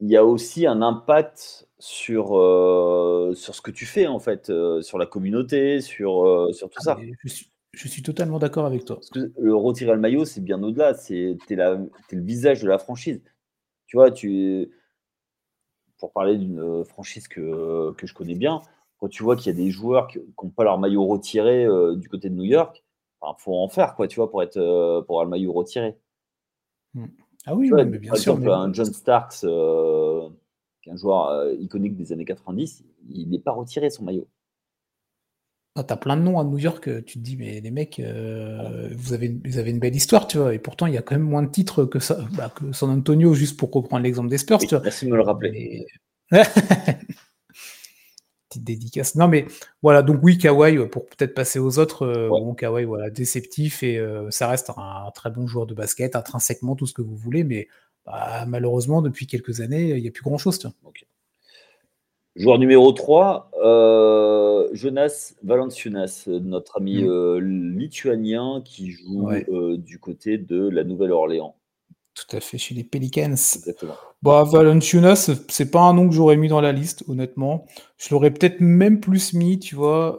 il y a aussi un impact sur, euh, sur ce que tu fais, en fait, sur la communauté, sur, sur tout ah, ça. Je suis totalement d'accord avec toi. Parce que le retirer le maillot, c'est bien au-delà. C'est es, le visage de la franchise. Tu vois, tu pour parler d'une franchise que, que je connais bien, quand tu vois qu'il y a des joueurs qui n'ont pas leur maillot retiré du côté de New York, il faut en faire, quoi, tu vois, pour, être, pour avoir le maillot retiré. Mmh. Ah oui, mais bien par sûr. Exemple, un John Starks, qui est un joueur iconique des années 90, il n'est pas retiré son maillot. Ah, tu as plein de noms à New York, euh, tu te dis, mais les mecs, euh, vous, avez, vous avez une belle histoire, tu vois, et pourtant il y a quand même moins de titres que, ça, bah, que San Antonio, juste pour reprendre l'exemple des Spurs, tu vois. Merci de me le rappeler. <laughs> Petite dédicace. Non, mais voilà, donc oui, Kawhi, pour peut-être passer aux autres, euh, bon, Kawhi, voilà, déceptif, et ça reste un, très bon joueur de basket, intrinsèquement, tout ce que vous voulez, mais bah, malheureusement, depuis quelques années, il n'y a plus grand-chose, tu vois. Joueur numéro 3, euh, Jonas Valanciunas, notre ami mm. euh, lituanien qui joue euh, du côté de la Nouvelle-Orléans. Tout à fait, chez les Pelicans. Exactement. Bah, Valanciunas, c'est pas un nom que j'aurais mis dans la liste, honnêtement. Je l'aurais peut-être même plus mis, tu vois,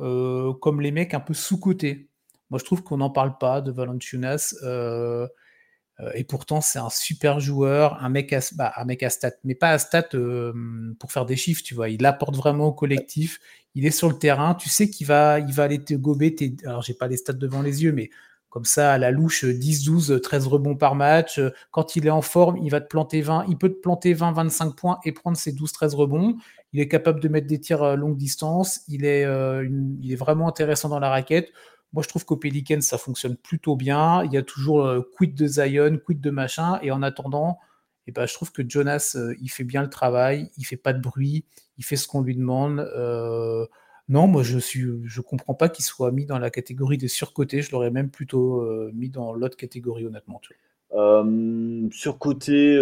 comme les mecs un peu sous-cotés. Moi, je trouve qu'on n'en parle pas de Valanciunas. Euh, et pourtant, c'est un super joueur, un mec à, bah, stat, mais pas à stat euh, pour faire des chiffres, tu vois. Il apporte vraiment au collectif. Il est sur le terrain. Tu sais qu'il va, il va aller te gober. Tes, alors, j'ai pas les stats devant les yeux, mais comme ça, à la louche, 10, 12, 13 rebonds par match. Quand il est en forme, il va te planter 20. Il peut te planter 20, 25 points et prendre ses 12, 13 rebonds. Il est capable de mettre des tirs à longue distance. Euh, il est vraiment intéressant dans la raquette. Moi, je trouve qu'au Pelicans, ça fonctionne plutôt bien. Il y a toujours euh, quid de Zion, quid de machin. Et en attendant, eh ben, je trouve que Jonas, euh, il fait bien le travail. Il fait pas de bruit. Il fait ce qu'on lui demande. Euh, non, moi, je suis, je comprends pas qu'il soit mis dans la catégorie des surcotés. Je l'aurais même plutôt mis dans l'autre catégorie, honnêtement. surcoté,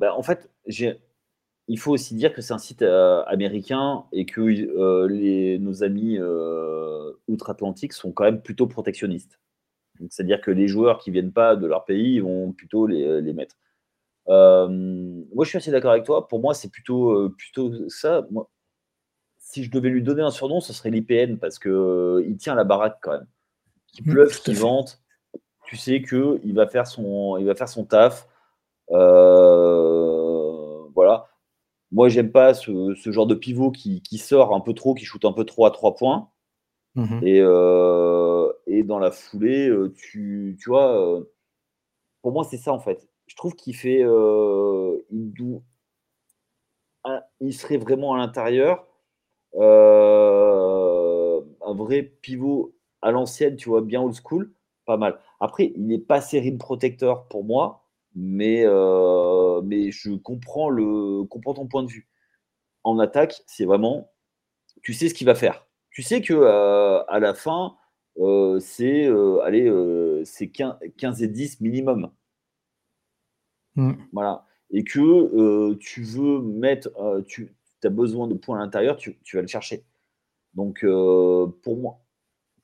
ben, en fait, j'ai il faut aussi dire que c'est un site euh, américain et que euh, les, nos amis euh, outre-Atlantique sont quand même plutôt protectionnistes. C'est-à-dire que les joueurs qui viennent pas de leur pays vont plutôt les, les mettre. moi, je suis assez d'accord avec toi. Pour moi, c'est plutôt, plutôt ça. Moi, si je devais lui donner un surnom, ce serait l'IPN parce que il tient la baraque quand même. Qu'il mmh, pleuve, qu'il vente, tu sais que il va faire son, il va faire son taf. voilà. Moi, j'aime pas ce, genre de pivot qui, sort un peu trop, qui shoot un peu trop à trois points. Mmh euh, et, dans la foulée, euh, tu, tu vois, euh, pour moi, c'est ça en fait. Je trouve qu'il fait. il, il, serait vraiment à l'intérieur. un vrai pivot à l'ancienne, tu vois, bien old school, pas mal. Après, il n'est pas série protecteur pour moi mais, euh, mais je comprends, le, comprends ton point de vue. En attaque, c'est vraiment, tu sais ce qu'il va faire. Tu sais que euh, à la fin, euh, c'est allez, c'est 15, et 10 minimum. Mmh. Voilà. Et que tu veux mettre, tu as besoin de points à l'intérieur, tu, tu, vas le chercher. Donc, pour moi,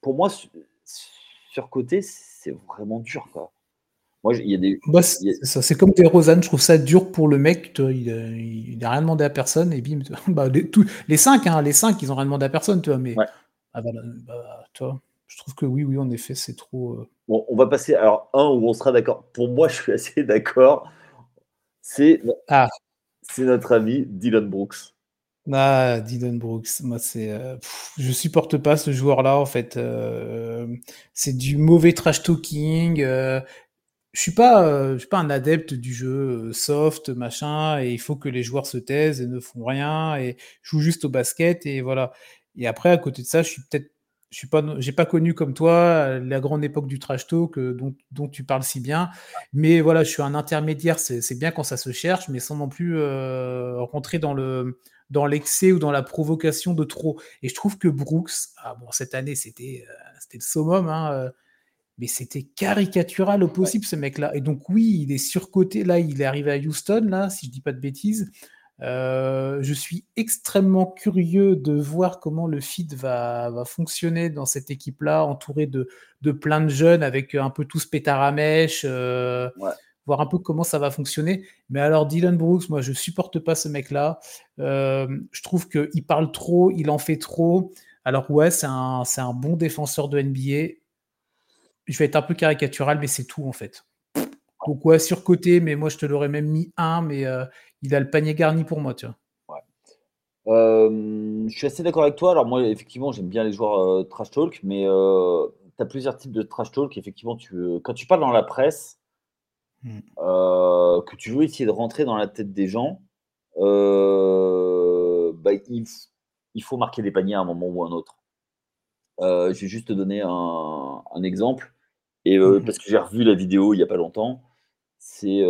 pour moi, sur côté, c'est vraiment dur. Quoi. Moi, il y a des. Bah, c'est comme des Rosanne, je trouve ça dur pour le mec. il n'a rien demandé à personne et bim. <laughs> Bah, les, les cinq, hein, les cinq, ils n'ont rien demandé à personne, tu vois. Mais ah, bah, toi, je trouve que oui, oui, en effet, c'est trop. Euh bon, on va passer. Alors, un où on sera d'accord. Pour moi, je suis assez d'accord. C'est ah. c'est notre ami Dylan Brooks. Ah, Dylan Brooks, moi c'est, euh, je supporte pas ce joueur-là en fait. Euh, c'est du mauvais trash talking je suis pas, euh, je suis pas un adepte du jeu euh, soft, machin, et il faut que les joueurs se taisent et ne font rien et jouent juste au basket et voilà. Et après, à côté de ça, je suis peut-être, je suis pas, j'ai pas connu comme toi la grande époque du trash talk euh, dont, dont, tu parles si bien, mais voilà, je suis un intermédiaire. C'est bien quand ça se cherche, mais sans non plus rentrer dans le dans l'excès ou dans la provocation de trop. Et je trouve que Brooks, ah bon, cette année c'était c'était le summum. Hein, mais c'était caricatural au possible ce mec-là. Et donc oui, il est surcoté. Là, il est arrivé à Houston, là, si je dis pas de bêtises. Euh, je suis extrêmement curieux de voir comment le fit va, va fonctionner dans cette équipe-là, entouré de, de, plein de jeunes avec un peu tous pétard à mèche, euh, voir un peu comment ça va fonctionner. Mais alors Dylan Brooks, moi je supporte pas ce mec-là. Euh, je trouve qu'il parle trop, il en fait trop. Alors ouais, c'est un, un bon défenseur de NBA, je vais être un peu caricatural, mais c'est tout en fait. Donc ouais, surcoté, mais moi je te l'aurais même mis un, mais euh, il a le panier garni pour moi, tu vois. je suis assez d'accord avec toi. Alors moi, effectivement, j'aime bien les joueurs trash talk, mais tu as plusieurs types de trash talk. Effectivement, tu, quand tu parles dans la presse, mmh. que tu veux essayer de rentrer dans la tête des gens, bah, il, faut marquer des paniers à un moment ou à un autre. je vais juste te donner un, exemple, et, mmh parce que j'ai revu la vidéo il n'y a pas longtemps. C'est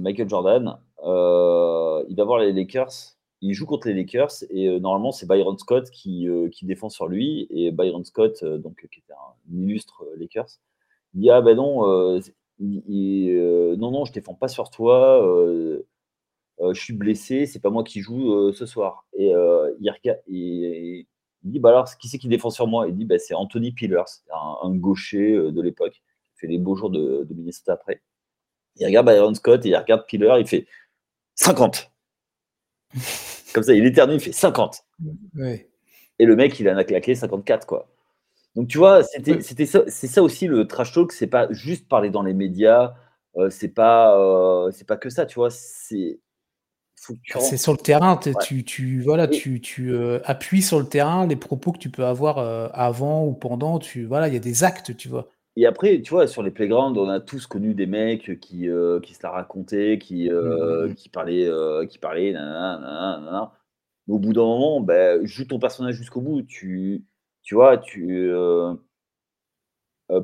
Michael Jordan. il va voir les Lakers il joue contre les Lakers et euh, normalement c'est Byron Scott qui, euh, qui, défend sur lui et Byron Scott euh, donc qui était un illustre Lakers il dit ah ben non non non je défends pas sur toi je suis blessé c'est pas moi qui joue ce soir et il et, il dit bah alors qui c'est qui défend sur moi? Il dit bah, c'est Anthony Pillers un, gaucher de l'époque qui fait les beaux jours de, de Minnesota après il regarde Byron Scott et il regarde Piller il fait 50 <laughs> Comme ça, il éternue, il fait 50. Et le mec, il en a claqué 54, quoi. Donc, tu vois, c'était ça, c'est ça aussi le trash talk, c'est pas juste parler dans les médias, euh, c'est pas, euh, c'est pas que ça, tu vois, c'est. C'est sur le terrain, tu, tu, voilà, tu, tu euh, appuies sur le terrain les propos que tu peux avoir avant ou pendant. Tu, voilà, il y a des actes, tu vois. Et après, tu vois, sur les playgrounds, on a tous connu des mecs qui, euh, qui se la racontaient, qui, euh, mmh, mmh, mmh. qui parlaient, euh, qui parlaient, au bout d'un moment, bah, joue ton personnage jusqu'au bout. Tu, tu vois, tu,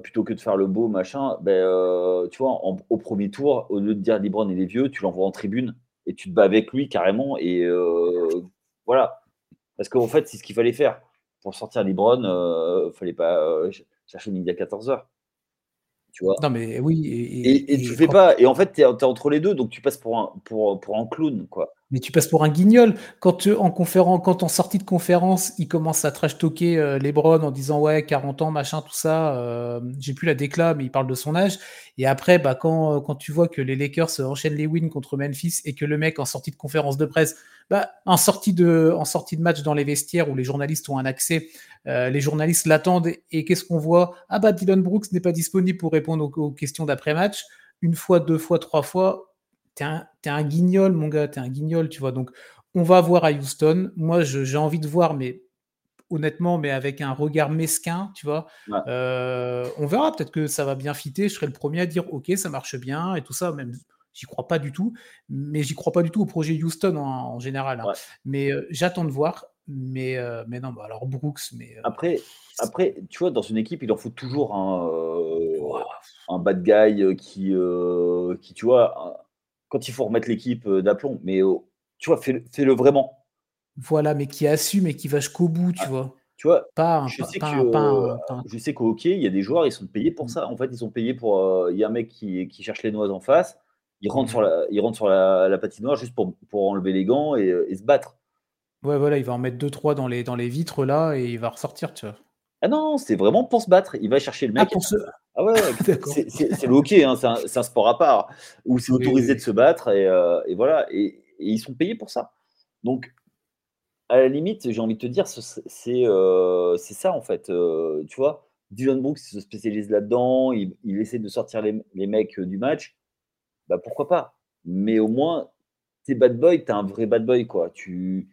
plutôt que de faire le beau, machin, ben, tu vois, au premier tour, au lieu de dire LeBron il est vieux, tu l'envoies en tribune et tu te bats avec lui carrément. Et voilà. Parce qu'en fait, c'est ce qu'il fallait faire. Pour sortir LeBron, il ne fallait pas chercher midi à 14h. Non, mais oui. Et, et, tu fais pas. Et en fait, tu es, entre les deux, donc tu passes pour un, pour, pour un clown, quoi. Mais tu passes pour un guignol. Quand, tu, en, conférence, quand en sortie de conférence, il commence à trash-talker euh, Lebron en disant Ouais, 40 ans, machin, tout ça. Euh, j'ai plus la déclat, mais il parle de son âge. Et après, bah, quand, quand tu vois que les Lakers enchaînent les wins contre Memphis et que le mec, en sortie de conférence de presse, bah, en, sortie de, en sortie de match dans les vestiaires où les journalistes ont un accès, euh, les journalistes l'attendent et, qu'est-ce qu'on voit? Ah bah Dylan Brooks n'est pas disponible pour répondre aux, questions d'après-match. Une fois, deux fois, trois fois, t'es un, un guignol, mon gars, t'es un guignol, tu vois. Donc, on va voir à Houston. Moi, j'ai envie de voir, mais honnêtement, mais avec un regard mesquin, tu vois. Euh, on verra, peut-être que ça va bien fitter. Je serai le premier à dire, ok, ça marche bien et tout ça. Même, j'y crois pas du tout, mais j'y crois pas du tout au projet Houston en, général. Hein. Mais euh, j'attends de voir. Mais, euh, mais non, bah, alors Brooks, mais. Après, après, tu vois, dans une équipe, il en faut toujours un, un bad guy qui, qui, tu vois, quand il faut remettre l'équipe d'aplomb. Mais tu vois, fais-le vraiment. Voilà, mais qui assume et qui va jusqu'au bout, tu ah, vois. Tu vois, pas je, sais que, je sais qu'au hockey, il y a des joueurs, ils sont payés pour mmh. ça. En fait, ils sont payés pour. Il y a un mec qui, qui, cherche les noises en face. Il rentre mmh. sur la, il rentre sur la, patinoire juste pour, pour enlever les gants et, et, se battre. Ouais, voilà, il va en mettre deux, trois dans les, dans les vitres là et il va ressortir, tu vois. Ah non, c'est vraiment pour se battre. Il va chercher le ah, mec. Ah, ouais, <laughs> c'est le hockey, hein, c'est un, un, sport à part où c'est autorisé de se battre et, euh, et voilà. Et, ils sont payés pour ça. Donc, à la limite, j'ai envie de te dire, c'est euh, ça en fait. Euh, tu vois, Dylan Brooks se spécialise là-dedans, il, il, essaie de sortir les, les, mecs du match. Bah pourquoi pas? Mais au moins, t'es bad boy, t'es un vrai bad boy quoi. Tu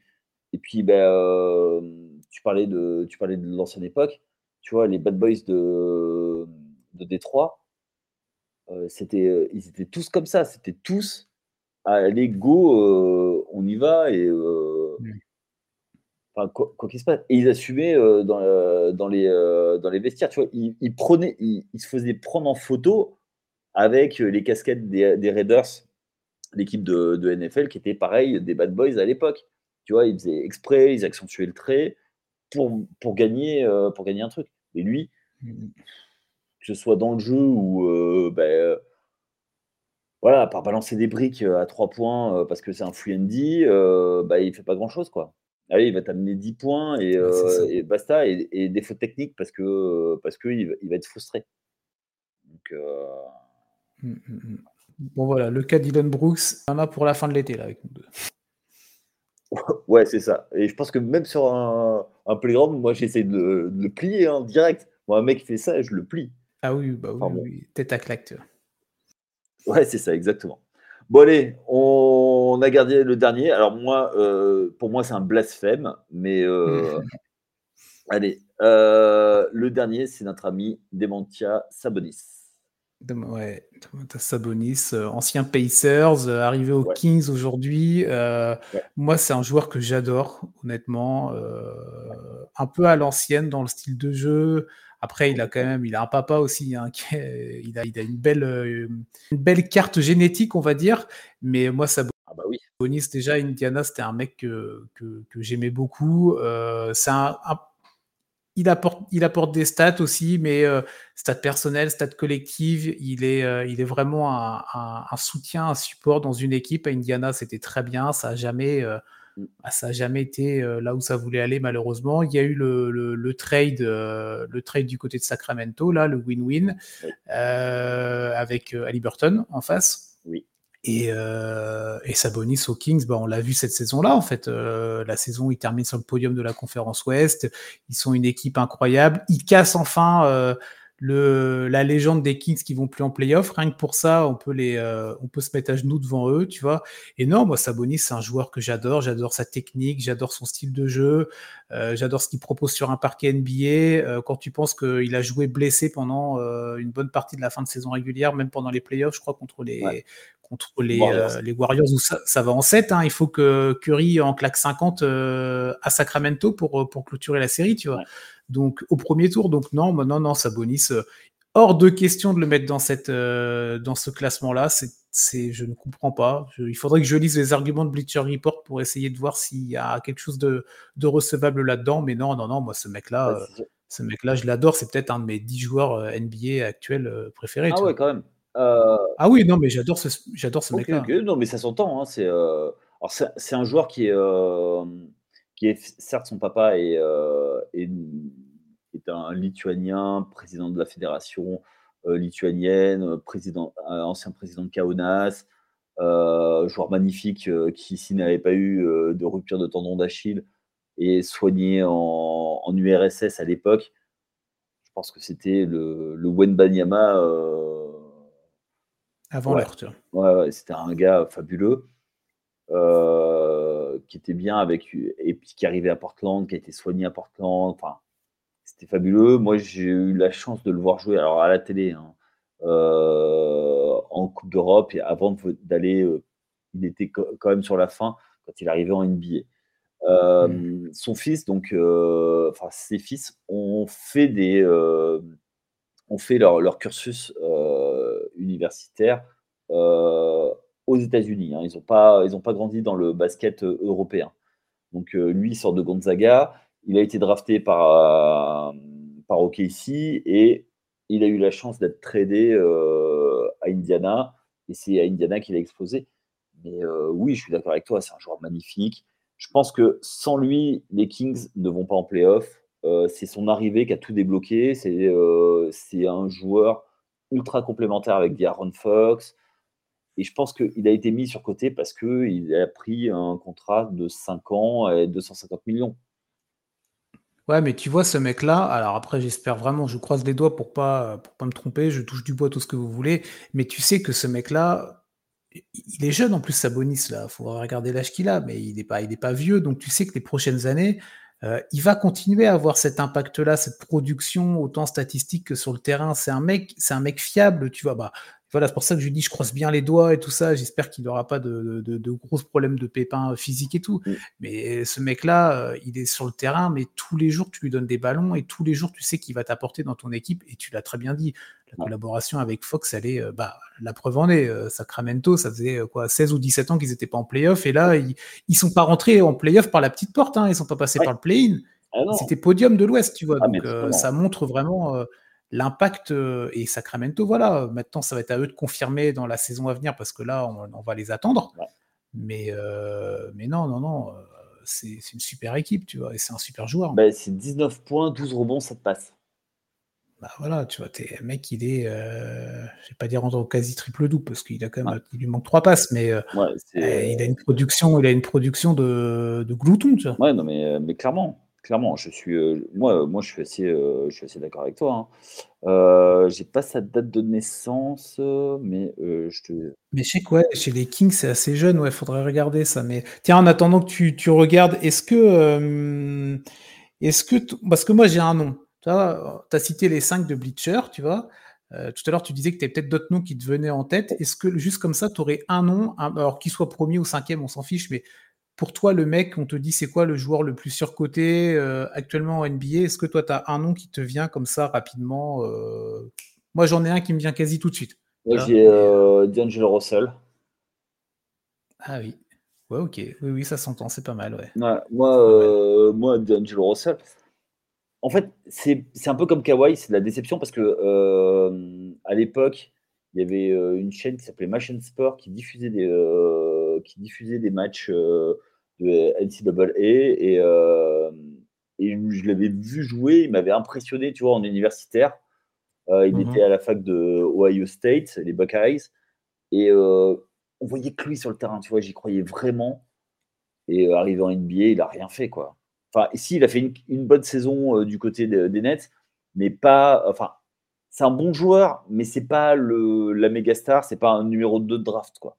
et puis, ben, tu parlais de, tu parlais de l'ancienne époque. Tu vois, les Bad Boys de, de Détroit, c'était, ils étaient tous comme ça. C'était tous, allez, go, on y va. Et, mmh. enfin, quoi, qu'il se passe. Et ils assumaient dans, dans, les, dans les vestiaires. Tu vois, ils, prenaient, ils, se faisaient prendre en photo avec les casquettes des, des Raiders, l'équipe de, de, NFL, qui était pareil, des Bad Boys à l'époque. Tu vois, ils faisaient exprès, ils accentuaient le trait pour, pour, gagner, euh, pour gagner un truc. Et lui, mmh que ce soit dans le jeu ou euh, ben, euh, voilà, par balancer des briques à trois points parce que c'est un free andy, bah, il fait pas grand chose quoi. Allez, il va t'amener 10 points et, et basta, et, et, des fautes techniques parce que parce que il, va être frustré. Donc, mmh, mmh, Bon voilà, le cas d'Elon Brooks, on a pour la fin de l'été là avec nous deux. <laughs> Ouais, c'est ça. Et je pense que même sur un, un playground, moi, j'essaie de, le plier hein, direct. Moi, un mec fait ça, je le plie. Ah oui, bah oui, tête à claque. Ouais, c'est ça, exactement. Bon, allez, on on a gardé le dernier. Alors moi, pour moi, c'est un blasphème, mais <laughs> allez, le dernier, c'est notre ami Demantia Sabonis. Ouais, Sabonis, euh, ancien Pacers, euh, arrivé aux Kings aujourd'hui. Euh, moi, c'est un joueur que j'adore, honnêtement. un peu à l'ancienne dans le style de jeu. Après, il a quand même, il a un papa aussi, hein, il, a, il a une belle, une belle carte génétique, on va dire. Mais moi, Sabonis, ah bah déjà, Indiana, c'était un mec que, que, j'aimais beaucoup. un il apporte, il apporte des stats aussi, mais euh, stats personnelles, stats collectives. Il est, euh, il est vraiment un, soutien, un support dans une équipe. À Indiana, c'était très bien. Ça a jamais, euh. Bah, ça a jamais été là où ça voulait aller malheureusement. Il y a eu le, le, trade, le trade du côté de Sacramento, là, le win-win avec Ali Burton en face. Oui. Et, euh, et Sabonis aux Kings, bah, on l'a vu cette saison-là, en fait. Euh, la saison, ils terminent sur le podium de la conférence Ouest. Ils sont une équipe incroyable. Ils cassent enfin euh, le, la légende des Kings qui vont plus en playoff. Rien que pour ça, on peut, les, euh, on peut se mettre à genoux devant eux, tu vois. Et non, moi, Sabonis, c'est un joueur que j'adore. J'adore sa technique, j'adore son style de jeu, euh, j'adore ce qu'il propose sur un parquet NBA. Euh, quand tu penses qu'il a joué blessé pendant une bonne partie de la fin de saison régulière, même pendant les playoffs, je crois, contre les, contre les Warriors, les Warriors où ça, ça, va en 7. Hein. Il faut que Curry en claque 50 à Sacramento pour, pour clôturer la série, tu vois donc au premier tour. Donc non, non, non, Sabonis, euh, hors de question de le mettre dans, cette, euh, dans ce classement-là. C'est, je ne comprends pas. il faudrait que je lise les arguments de Bleacher Report pour essayer de voir s'il y a quelque chose de, recevable là-dedans. Mais non, non, non, moi, ce mec-là, euh, ce mec-là, je l'adore. C'est peut-être un de mes 10 joueurs NBA actuels préférés. Ah ouais, quand même. Ah oui, non, mais j'adore ce, j'adore ce mec-là. Non, mais ça s'entend. Hein, c'est, c'est, un joueur qui est qui est certes son papa est, est, un Lituanien, président de la fédération lituanienne, président, ancien président de Kaunas, joueur magnifique qui, s'il n'avait pas eu de rupture de tendon d'Achille, et soigné en, URSS à l'époque. Je pense que c'était le, le Wenbanyama. Avant l'heure, Ouais, c'était un gars fabuleux. Euh, qui était bien avec et puis qui arrivait à Portland, qui a été soigné à Portland. Enfin, c'était fabuleux. Moi, j'ai eu la chance de le voir jouer alors à la télé hein, euh, en Coupe d'Europe et avant d'aller, euh, il était quand même sur la fin quand il arrivait en NBA. Mmh. Son fils, donc, enfin ses fils, ont fait des, ont fait leur, leur cursus universitaire aux États-Unis. Hein. Ils n'ont pas, pas grandi dans le basket euh, européen. Donc euh, lui, il sort de Gonzaga. Il a été drafté par, euh, par OKC et il a eu la chance d'être tradé à Indiana. Et c'est à Indiana qu'il a explosé. Mais oui, je suis d'accord avec toi, c'est un joueur magnifique. Je pense que sans lui, les Kings ne vont pas en playoff. c'est son arrivée qui a tout débloqué. C'est un joueur ultra complémentaire avec D'Aaron Fox. Et je pense qu'il a été mis sur côté parce qu'il a pris un contrat de 5 ans et 250 millions. Ouais, mais tu vois, ce mec-là, alors après, j'espère vraiment, je croise les doigts pour pas, pour pas me tromper, je touche du bois tout ce que vous voulez, mais tu sais que ce mec-là, il est jeune en plus, Sabonis, là, il faut regarder l'âge qu'il a, mais il n'est pas, pas vieux, donc tu sais que les prochaines années, euh, il va continuer à avoir cet impact-là, cette production, autant statistique que sur le terrain. C'est un mec, c'est un mec fiable, tu vois. Bah, voilà, c'est pour ça que je lui dis, je croise bien les doigts et tout ça. J'espère qu'il n'aura pas de, de, gros problèmes de pépins physiques et tout. Mm. Mais ce mec-là, euh, il est sur le terrain, mais tous les jours, tu lui donnes des ballons et tous les jours, tu sais qu'il va t'apporter dans ton équipe. Et tu l'as très bien dit. La collaboration avec Fox, elle est, euh, bah, la preuve en est. Euh, Sacramento, ça faisait quoi, 16 ou 17 ans qu'ils n'étaient pas en playoff. Et là, ils ne sont pas rentrés en playoff par la petite porte. Hein. Ils ne sont pas passés par le play-in. Ah C'était podium de l'Ouest, tu vois. Ah, donc, ça montre vraiment l'impact euh, et Sacramento, voilà, maintenant ça va être à eux de confirmer dans la saison à venir parce que là on, va les attendre. Mais, euh, mais non, non, non, euh, c'est une super équipe, tu vois, et c'est un super joueur. Bah, c'est 19 points, 12 rebonds, ça te passe. Bah voilà, tu vois, es, mec, il est, je vais pas dire en quasi triple double parce qu'il a quand même, il lui manque trois passes, mais il a une production, il a une production de, de glouton, tu vois. Ouais, non, mais, mais clairement, clairement, je suis, euh, moi, moi, je suis assez, euh, assez d'accord avec toi. Hein. Euh, j'ai pas sa date de naissance, mais je te. Mais sais quoi, chez les Kings, c'est assez jeune, ouais, faudrait regarder ça. Mais tiens, en attendant que tu, tu regardes, est-ce que, est-ce que, parce que moi j'ai un nom. Tu as cité les 5 de Bleacher, tu vois. tout à l'heure, tu disais que tu avais peut-être d'autres noms qui te venaient en tête. Est-ce que juste comme ça, tu aurais un nom, alors qu'il soit premier ou cinquième, on s'en fiche, mais pour toi, le mec, on te dit c'est quoi le joueur le plus surcoté euh, actuellement en NBA Est-ce que toi, tu as un nom qui te vient comme ça rapidement euh? Moi, j'en ai un qui me vient quasi tout de suite. Moi, j'ai euh, D'Angelo Russell. Ah oui. Ouais, ok. Oui, oui, ça s'entend, c'est pas mal, ouais. moi, moi, D'Angelo Russell. En fait, c'est un peu comme Kawhi, c'est de la déception parce que à l'époque, il y avait une chaîne qui s'appelait Machine Sport qui diffusait des qui diffusait des matchs euh, de NCAA et, euh, et je l'avais vu jouer, il m'avait impressionné, tu vois, en universitaire. Euh, il mhm. était à la fac de Ohio State, les Buckeyes, et on voyait que lui sur le terrain, tu vois, j'y croyais vraiment. Et arrivé en NBA, il a rien fait, quoi. Enfin, ici, il a fait une, bonne saison du côté des Nets, mais pas. Enfin, c'est un bon joueur, mais c'est pas le, la méga star, c'est pas un numéro 2 de draft, quoi.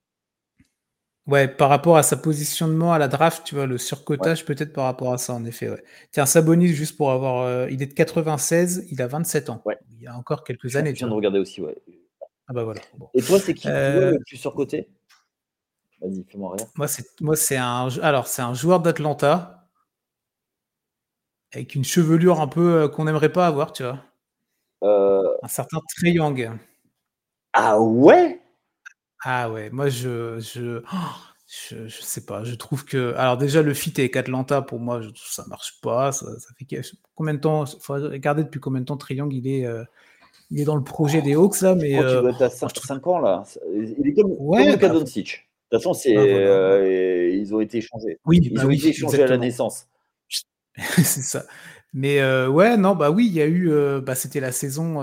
Ouais, par rapport à sa positionnement à la draft, tu vois, le surcotage peut-être par rapport à ça, en effet. Ouais. Tiens, Sabonis, juste pour avoir. Euh, il est de 96, il a 27 ans. Ouais. Il y a encore quelques années. Je viens de regarder aussi, ouais. Ah bah voilà. Et toi, c'est qui euh... le plus surcoté? Vas-y, fais-moi rire. Moi, c'est moi, c'est un. Alors, c'est un joueur d'Atlanta avec une chevelure un peu euh, qu'on n'aimerait pas avoir, tu vois. Euh... Un certain Trey Young. Ah ouais? Ah ouais, moi je, je, je, sais pas, je trouve que. Alors déjà, le fit avec Atlanta, pour moi, je, ça marche pas. Ça, fait combien de temps Il faut regarder depuis combien de temps Triangle il est, euh, il est dans le projet des Hawks là. Mais, euh, tu dois 5, ans là. Il est comme, ouais, comme bah, De toute façon, c'est, bah, euh, ils ont été échangés. Oui, ils bah ont été échangés à la naissance. <laughs> c'est ça. Mais euh, ouais, non, bah oui, il y a eu. Euh, bah, c'était la saison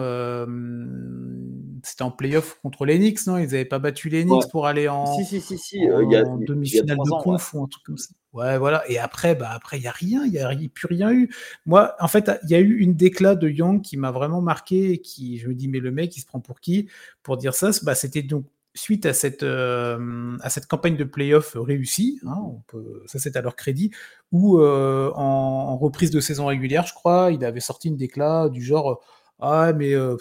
c'était en playoff contre les Knicks, non? Ils n'avaient pas battu les Knicks pour aller en, demi-finale de conf ou un truc comme ça. Ouais, voilà. Et après, bah après, il y a rien, il n'y a plus rien eu. Moi, en fait, il y a eu une déclat de Young qui m'a vraiment marqué, et qui, je me dis, mais le mec, il se prend pour qui? Pour dire ça, bah, c'était donc suite à cette, euh, à cette campagne de playoff réussie, hein, on peut, ça c'est à leur crédit, où euh, en, reprise de saison régulière, je crois, il avait sorti une déclat du genre ah mais euh,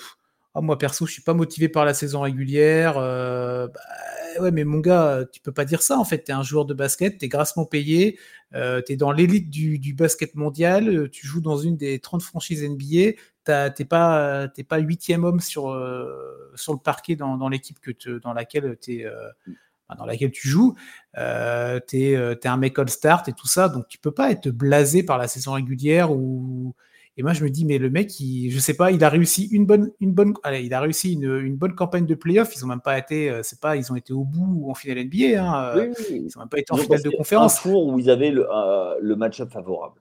ah, moi perso, je suis pas motivé par la saison régulière. Euh, bah, ouais, mais mon gars, tu peux pas dire ça en fait. Tu es un joueur de basket, tu es grassement payé, euh, tu es dans l'élite du, basket mondial, euh, tu joues dans une des 30 franchises NBA, t'es pas pas huitième homme sur sur le parquet dans, l'équipe que dans laquelle tu dans laquelle tu joues, tu es, un mec all-star et tout ça, donc tu peux pas être blasé par la saison régulière ou et moi, je me dis, mais le mec, il, je sais pas, il a réussi une bonne, une bonne, allez, il a réussi une, bonne campagne de playoff. Ils ont même pas été, euh, c'est pas, ils ont été au bout ou en finale NBA. Hein, euh, Ils ont même pas été en finale de conférence. Un tour où ils avaient le, euh, le match-up favorable.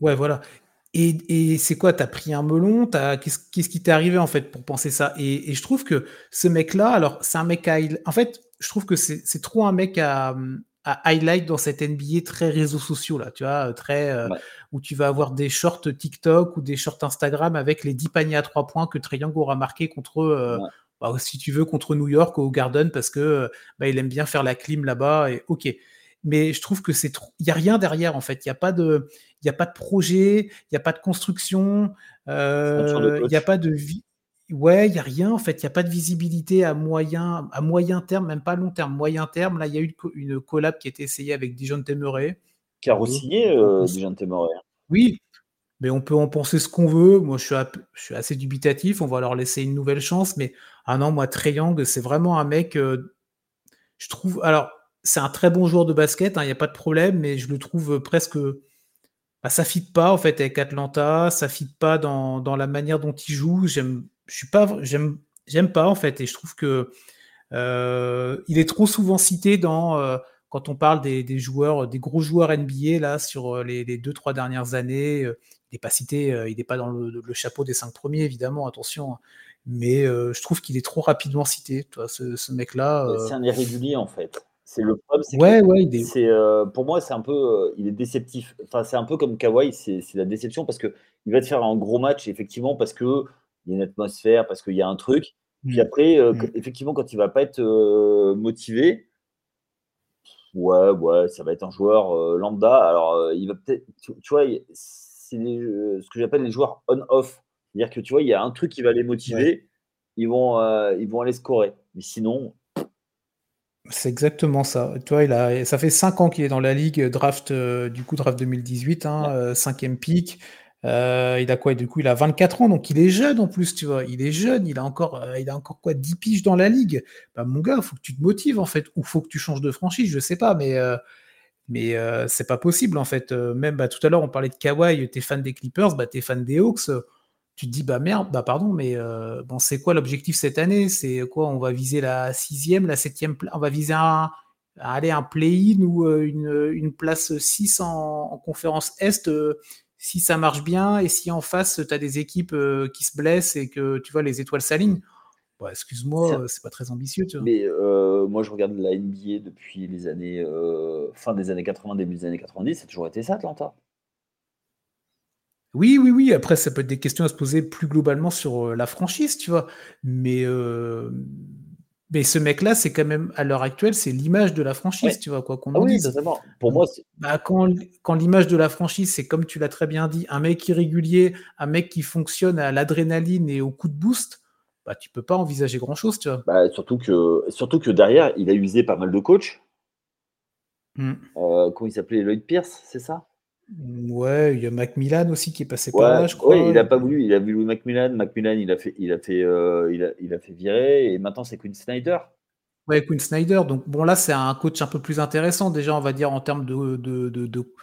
Ouais, voilà. Et, et c'est quoi T'as pris un melon Qu'est-ce qu'est-ce qui t'est arrivé en fait pour penser ça? Et, et, je trouve que ce mec-là, alors c'est un mec à, en fait, je trouve que c'est trop un mec à, highlight dans cette NBA très réseaux sociaux là, tu vois, très euh, où tu vas avoir des shorts TikTok ou des shorts Instagram avec les 10 paniers à 3 points que Triangle aura marqué contre euh, bah, si tu veux contre New York au Garden parce que bah, il aime bien faire la clim là-bas et OK. Mais je trouve que c'est trop il y a rien derrière en fait, il y a pas de il y a pas de projet, il y a pas de construction, euh, il y a pas de vie Ouais, il y a rien en fait, il y a pas de visibilité à moyen à moyen terme, même pas long terme, moyen terme. Là, il y a eu une collab qui a été essayée avec Dijon Temeray. Qui a re-signé, euh, Dijon Temeray. Oui, mais on peut en penser ce qu'on veut. Moi, je suis, je suis assez dubitatif. On va leur laisser une nouvelle chance. Mais ah non, moi, Treyang, c'est vraiment un mec. Euh, je trouve. Alors, c'est un très bon joueur de basket. Hein, il n'y a pas de problème, mais je le trouve presque. Bah, ça fit pas en fait avec Atlanta. Ça fit pas dans, dans la manière dont il joue. J'aime je suis pas, j'aime, j'aime pas en fait, et je trouve que euh, il est trop souvent cité dans euh, quand on parle des, joueurs, des gros joueurs NBA là sur euh, les, deux trois dernières années. il n'est pas cité, il n'est pas dans le, chapeau des cinq premiers évidemment, attention. Hein. mais je trouve qu'il est trop rapidement cité, toi, ce, mec-là. C'est un irrégulier en fait. C'est le problème, c'est ouais, ouais, pour moi, c'est un peu, il est déceptif. Enfin, c'est un peu comme Kawhi, c'est la déception parce qu'il va te faire un gros match, effectivement, parce qu'il y a une atmosphère, parce qu'il y a un truc. Puis mmh. après, mmh. effectivement, quand il va pas être motivé, ouais, ouais, ça va être un joueur lambda. Alors, il va peut-être, tu, vois, c'est ce que j'appelle les joueurs on-off. C'est-à-dire que tu vois, il y a un truc qui va les motiver, ils, vont, ils vont aller scorer. Mais sinon. C'est exactement ça. Tu vois, il a, ça fait 5 ans qu'il est dans la ligue, draft, du coup, draft 2018, hein, cinquième pick. Euh, il a quoi Du coup, il a 24 ans, donc il est jeune en plus, tu vois. Il est jeune, il a encore, euh, il a encore quoi 10 piges dans la ligue. Bah, mon gars, il faut que tu te motives en fait, ou faut que tu changes de franchise, je sais pas, mais, euh, mais c'est pas possible en fait. même bah, tout à l'heure, on parlait de Kawhi, t'es fan des Clippers, bah, t'es fan des Hawks. tu te dis, bah merde, bah pardon, mais bon, c'est quoi l'objectif cette année? C'est quoi On va viser la sixième, la septième, on va viser un, aller un play-in ou une, une, place 6 en, en conférence Est si ça marche bien et si en face, tu as des équipes euh, qui se blessent et que tu vois les étoiles s'alignent, bah, excuse-moi, c'est pas très ambitieux. Tu vois. Mais euh, moi, je regarde la NBA depuis les années euh, fin des années 80, début des années 90, ça a toujours été ça, Atlanta. Oui, oui, oui. Après, ça peut être des questions à se poser plus globalement sur la franchise, tu vois. Mais mais ce mec-là, c'est quand même, à l'heure actuelle, c'est l'image de la franchise, tu vois, quoi qu'on ah oui, dise. Pour moi, bah, quand, quand l'image de la franchise, c'est comme tu l'as très bien dit, un mec irrégulier, un mec qui fonctionne à l'adrénaline et au coup de boost, bah, tu peux pas envisager grand-chose, tu vois. Bah, surtout, que, surtout que derrière, il a usé pas mal de coachs. Mmh. Euh, comment il s'appelait? Lloyd Pierce, c'est ça? Ouais, il y a Macmillan aussi qui est passé par là, je crois. il n'a pas voulu, il a voulu Macmillan. Macmillan, il a fait, il a fait, euh, il, a, il a fait virer, et maintenant c'est Quinn Snyder. Ouais, Quinn Snyder. Donc bon, là c'est un coach un peu plus intéressant déjà, on va dire en termes de de, de, de,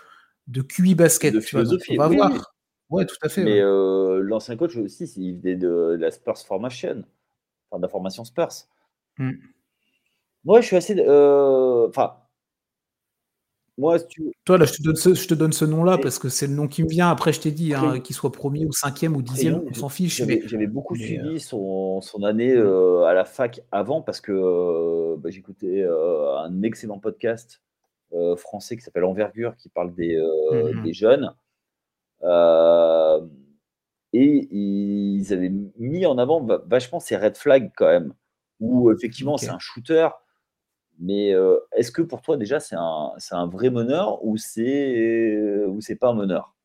de QI basket. De philosophie. on va voir. Ouais, tout à fait. Mais euh, l'ancien coach aussi, il venait de la Spurs Formation, enfin de la formation Spurs. Moi, hmm. je suis assez, euh, moi, tu... Toi, là, je te donne ce, je te donne ce nom-là parce que c'est le nom qui me vient. Après, je t'ai dit, hein, qu'il soit premier ou cinquième ou dixième, on s'en fiche. J'avais beaucoup suivi euh, son, son, année euh, à la fac avant parce que euh, bah, j'écoutais un excellent podcast français qui s'appelle Envergure qui parle des, mmh des jeunes. et ils avaient mis en avant vachement ces red flags quand même, où effectivement c'est un shooter, mais est-ce que pour toi, déjà, c'est un, vrai meneur ou c'est pas un meneur?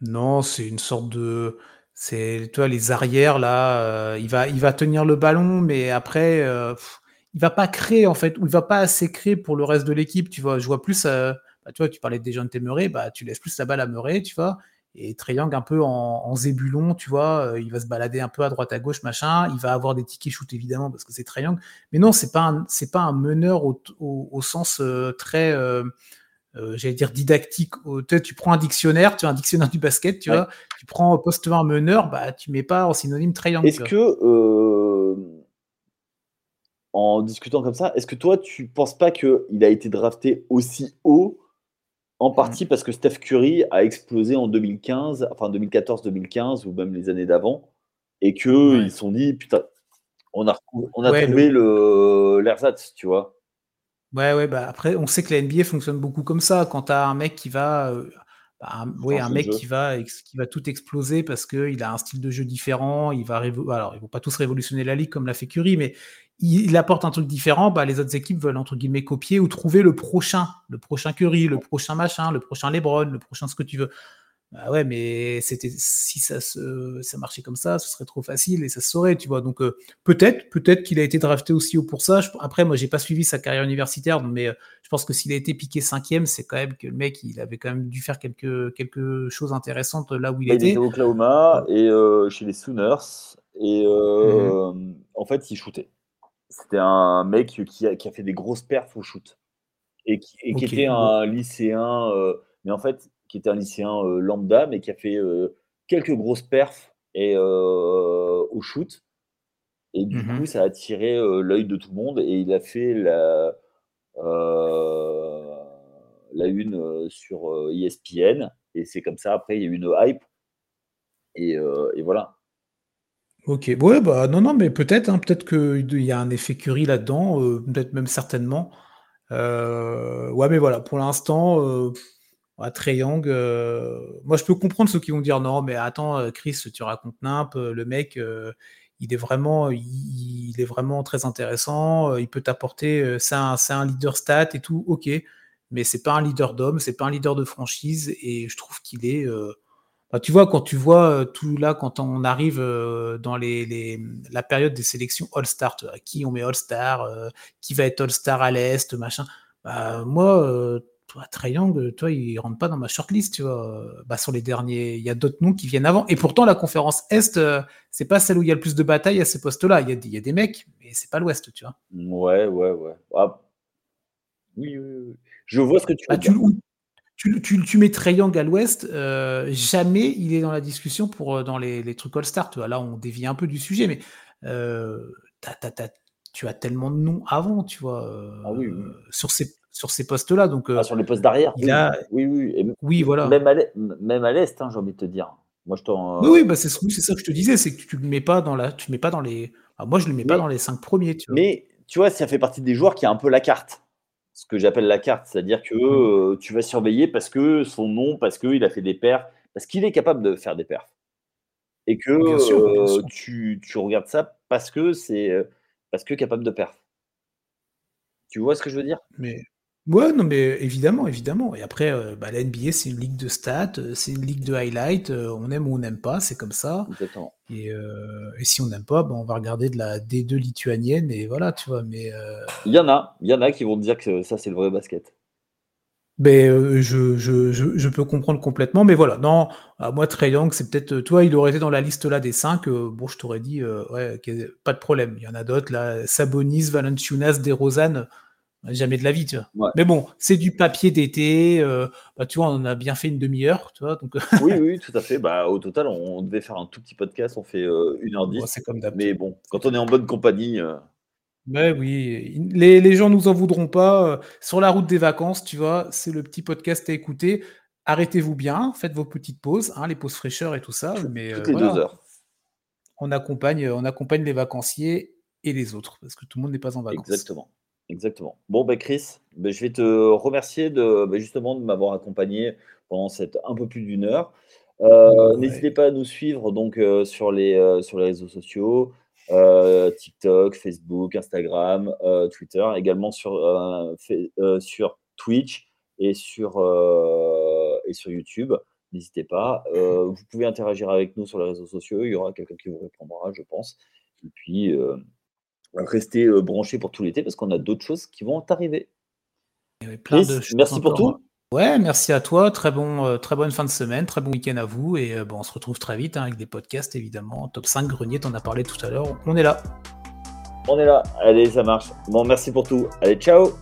Non, c'est une sorte de. C'est toi les arrières là, il va il va tenir le ballon, mais après il va pas créer en fait, ou il va pas assez créer pour le reste de l'équipe. Tu vois, je vois plus. Bah, tu vois, tu parlais de de Murray, bah tu laisses plus la balle à Murray, tu vois. Et Triangle un peu en, zébulon, tu vois, euh, il va se balader un peu à droite à gauche, machin. Il va avoir des tickets shoot évidemment parce que c'est Triangle. Mais non, c'est pas c'est pas un meneur au, sens euh, très, euh, j'allais dire didactique. tu prends un dictionnaire, tu as un dictionnaire du basket, tu vois. Tu prends poste un meneur, bah tu mets pas en synonyme Triangle. Est-ce que en discutant comme ça, est-ce que toi tu penses pas qu'il a été drafté aussi haut? En mmh. partie parce que Steph Curry a explosé en 2015, enfin 2014-2015 ou même les années d'avant, et qu'ils ils se sont dit putain, on a, on a trouvé le l'ersatz, tu vois. Ouais, ouais, bah après, on sait que la NBA fonctionne beaucoup comme ça. Quand tu as un mec qui va, euh, bah, un, un mec qui va, qui va tout exploser parce qu'il a un style de jeu différent, il va, alors ils vont pas tous révolutionner la ligue comme l'a fait Curry, mais il, apporte un truc différent, bah, les autres équipes veulent entre guillemets copier ou trouver le prochain, le prochain Curry, le prochain machin, le prochain LeBron, le prochain ce que tu veux. Bah ouais, mais c'était si ça se, ça marchait comme ça, ce serait trop facile et ça se saurait, tu vois. Donc euh, peut-être, peut-être qu'il a été drafté aussi haut pour ça. après, moi, j'ai pas suivi sa carrière universitaire, mais euh, je pense que s'il a été piqué cinquième, c'est quand même que le mec, il avait quand même dû faire quelque, quelque chose intéressant là où il, était. Il était au Oklahoma et euh, chez les Sooners et mmh en fait, il shootait. C'était un mec qui a, qui a, fait des grosses perfs au shoot et qui, et qui était un lycéen, euh, mais en fait, qui était un lycéen euh, lambda, mais qui a fait euh, quelques grosses perfs et, au shoot. Et du mmh coup, ça a attiré l'œil de tout le monde et il a fait la, la une sur ESPN. Et c'est comme ça, après, il y a eu une hype. Et, et voilà. Ok, ouais, bah non, non, mais peut-être, hein, peut-être qu'il y a un effet Curry là-dedans, euh, peut-être même certainement. ouais, mais voilà, pour l'instant, à Young, moi je peux comprendre ceux qui vont dire non, mais attends, Chris, tu racontes nimp, le mec, il est vraiment, il, est vraiment très intéressant. Il peut t'apporter, c'est un, un, leader stat et tout, ok, mais c'est pas un leader d'homme, c'est pas un leader de franchise, et je trouve qu'il est. Bah, tu vois, quand tu vois tout là, quand on arrive dans les, la période des sélections All-Star, qui on met All-Star, qui va être All-Star à l'Est, machin. Bah, moi, toi, Triangle, toi, il rentre pas dans ma shortlist, tu vois. Bah, sur les derniers, il y a d'autres noms qui viennent avant. Et pourtant, la conférence Est, euh, c'est pas celle où il y a le plus de batailles à ces postes-là. Il y, a des mecs, mais c'est pas l'Ouest, tu vois. Ouais, ouais, ouais. Ah. Oui, oui, oui, Je vois ce que tu veux bah, dire. Tu, tu, tu, mets Triangle à l'Ouest, euh, jamais il est dans la discussion pour euh, dans les, les trucs All-Star. Là, on dévie un peu du sujet, mais tu as tellement de noms avant, tu vois. Ah oui, Sur ces sur ces postes-là. Donc, euh, ah, sur les postes d'arrière. Oui, oui, oui. voilà. Même à l'est, hein, j'ai envie de te dire. Moi, je oui, oui, bah, c'est ça que je te disais, c'est que tu le mets pas dans la, tu le mets pas dans les. moi, je le mets pas dans les cinq premiers. Tu vois. Mais tu vois, ça fait partie des joueurs qui a un peu la carte. Ce que j'appelle la carte, c'est-à-dire que mmh. euh, tu vas surveiller parce que son nom, parce qu'il a fait des perfs, parce qu'il est capable de faire des perfs. Et que euh, Tu, tu, regardes ça parce que c'est parce que capable de perf. Tu vois ce que je veux dire? Mais Ouais, non, mais évidemment, évidemment. Et après, euh, bah, la NBA, c'est une ligue de stats, euh, c'est une ligue de highlights. Euh, on aime ou on n'aime pas, c'est comme ça. Et, et si on n'aime pas, bah, on va regarder de la D2 lituanienne et voilà, tu vois. Mais Il y en a, il y en a qui vont te dire que ça, c'est le vrai basket. ben, je, je, je, je peux comprendre complètement, mais voilà. Non, à moi, Trey Young, c'est peut-être. Toi, il aurait été dans la liste là des 5. bon, je t'aurais dit, ouais, pas de problème. Il y en a d'autres là. Sabonis, Valanciunas, DeRozan. Jamais de la vie, tu vois. Mais bon, c'est du papier d'été. Euh, bah, tu vois, on a bien fait une demi-heure, tu vois. Donc... oui, oui, <laughs> tout à fait. Bah, au total, on devait faire un tout petit podcast. On fait euh, 1h10. c'est comme Mais bon, quand on est en bonne compagnie. Euh... oui, les, les, gens nous en voudront pas. Euh, sur la route des vacances, tu vois, c'est le petit podcast à écouter. Arrêtez-vous bien, faites vos petites pauses, hein, les pauses fraîcheurs et tout ça. Mais, Toutes les deux heures. On accompagne, on accompagne les vacanciers et les autres, parce que tout le monde n'est pas en vacances. Exactement. Exactement. Bon, ben Chris, ben, je vais te remercier de, ben, justement de m'avoir accompagné pendant cette un peu plus d'une heure. Euh, n'hésitez pas à nous suivre donc euh, sur, les, euh, sur les réseaux sociaux, TikTok, Facebook, Instagram, Twitter, également sur, sur Twitch et sur, et sur YouTube. N'hésitez pas. vous pouvez interagir avec nous sur les réseaux sociaux. Il y aura quelqu'un qui vous répondra, je pense. Et puis, rester euh, branché pour tout l'été parce qu'on a d'autres choses qui vont arriver. merci pour tout. Ouais, merci à toi. Très, bon, euh, très bonne fin de semaine, très bon week-end à vous. Et euh, bon, on se retrouve très vite hein, avec des podcasts, évidemment. Top 5 Grenier, t'en as parlé tout à l'heure. On est là. On est là. Allez, ça marche. Bon, merci pour tout. Allez, ciao.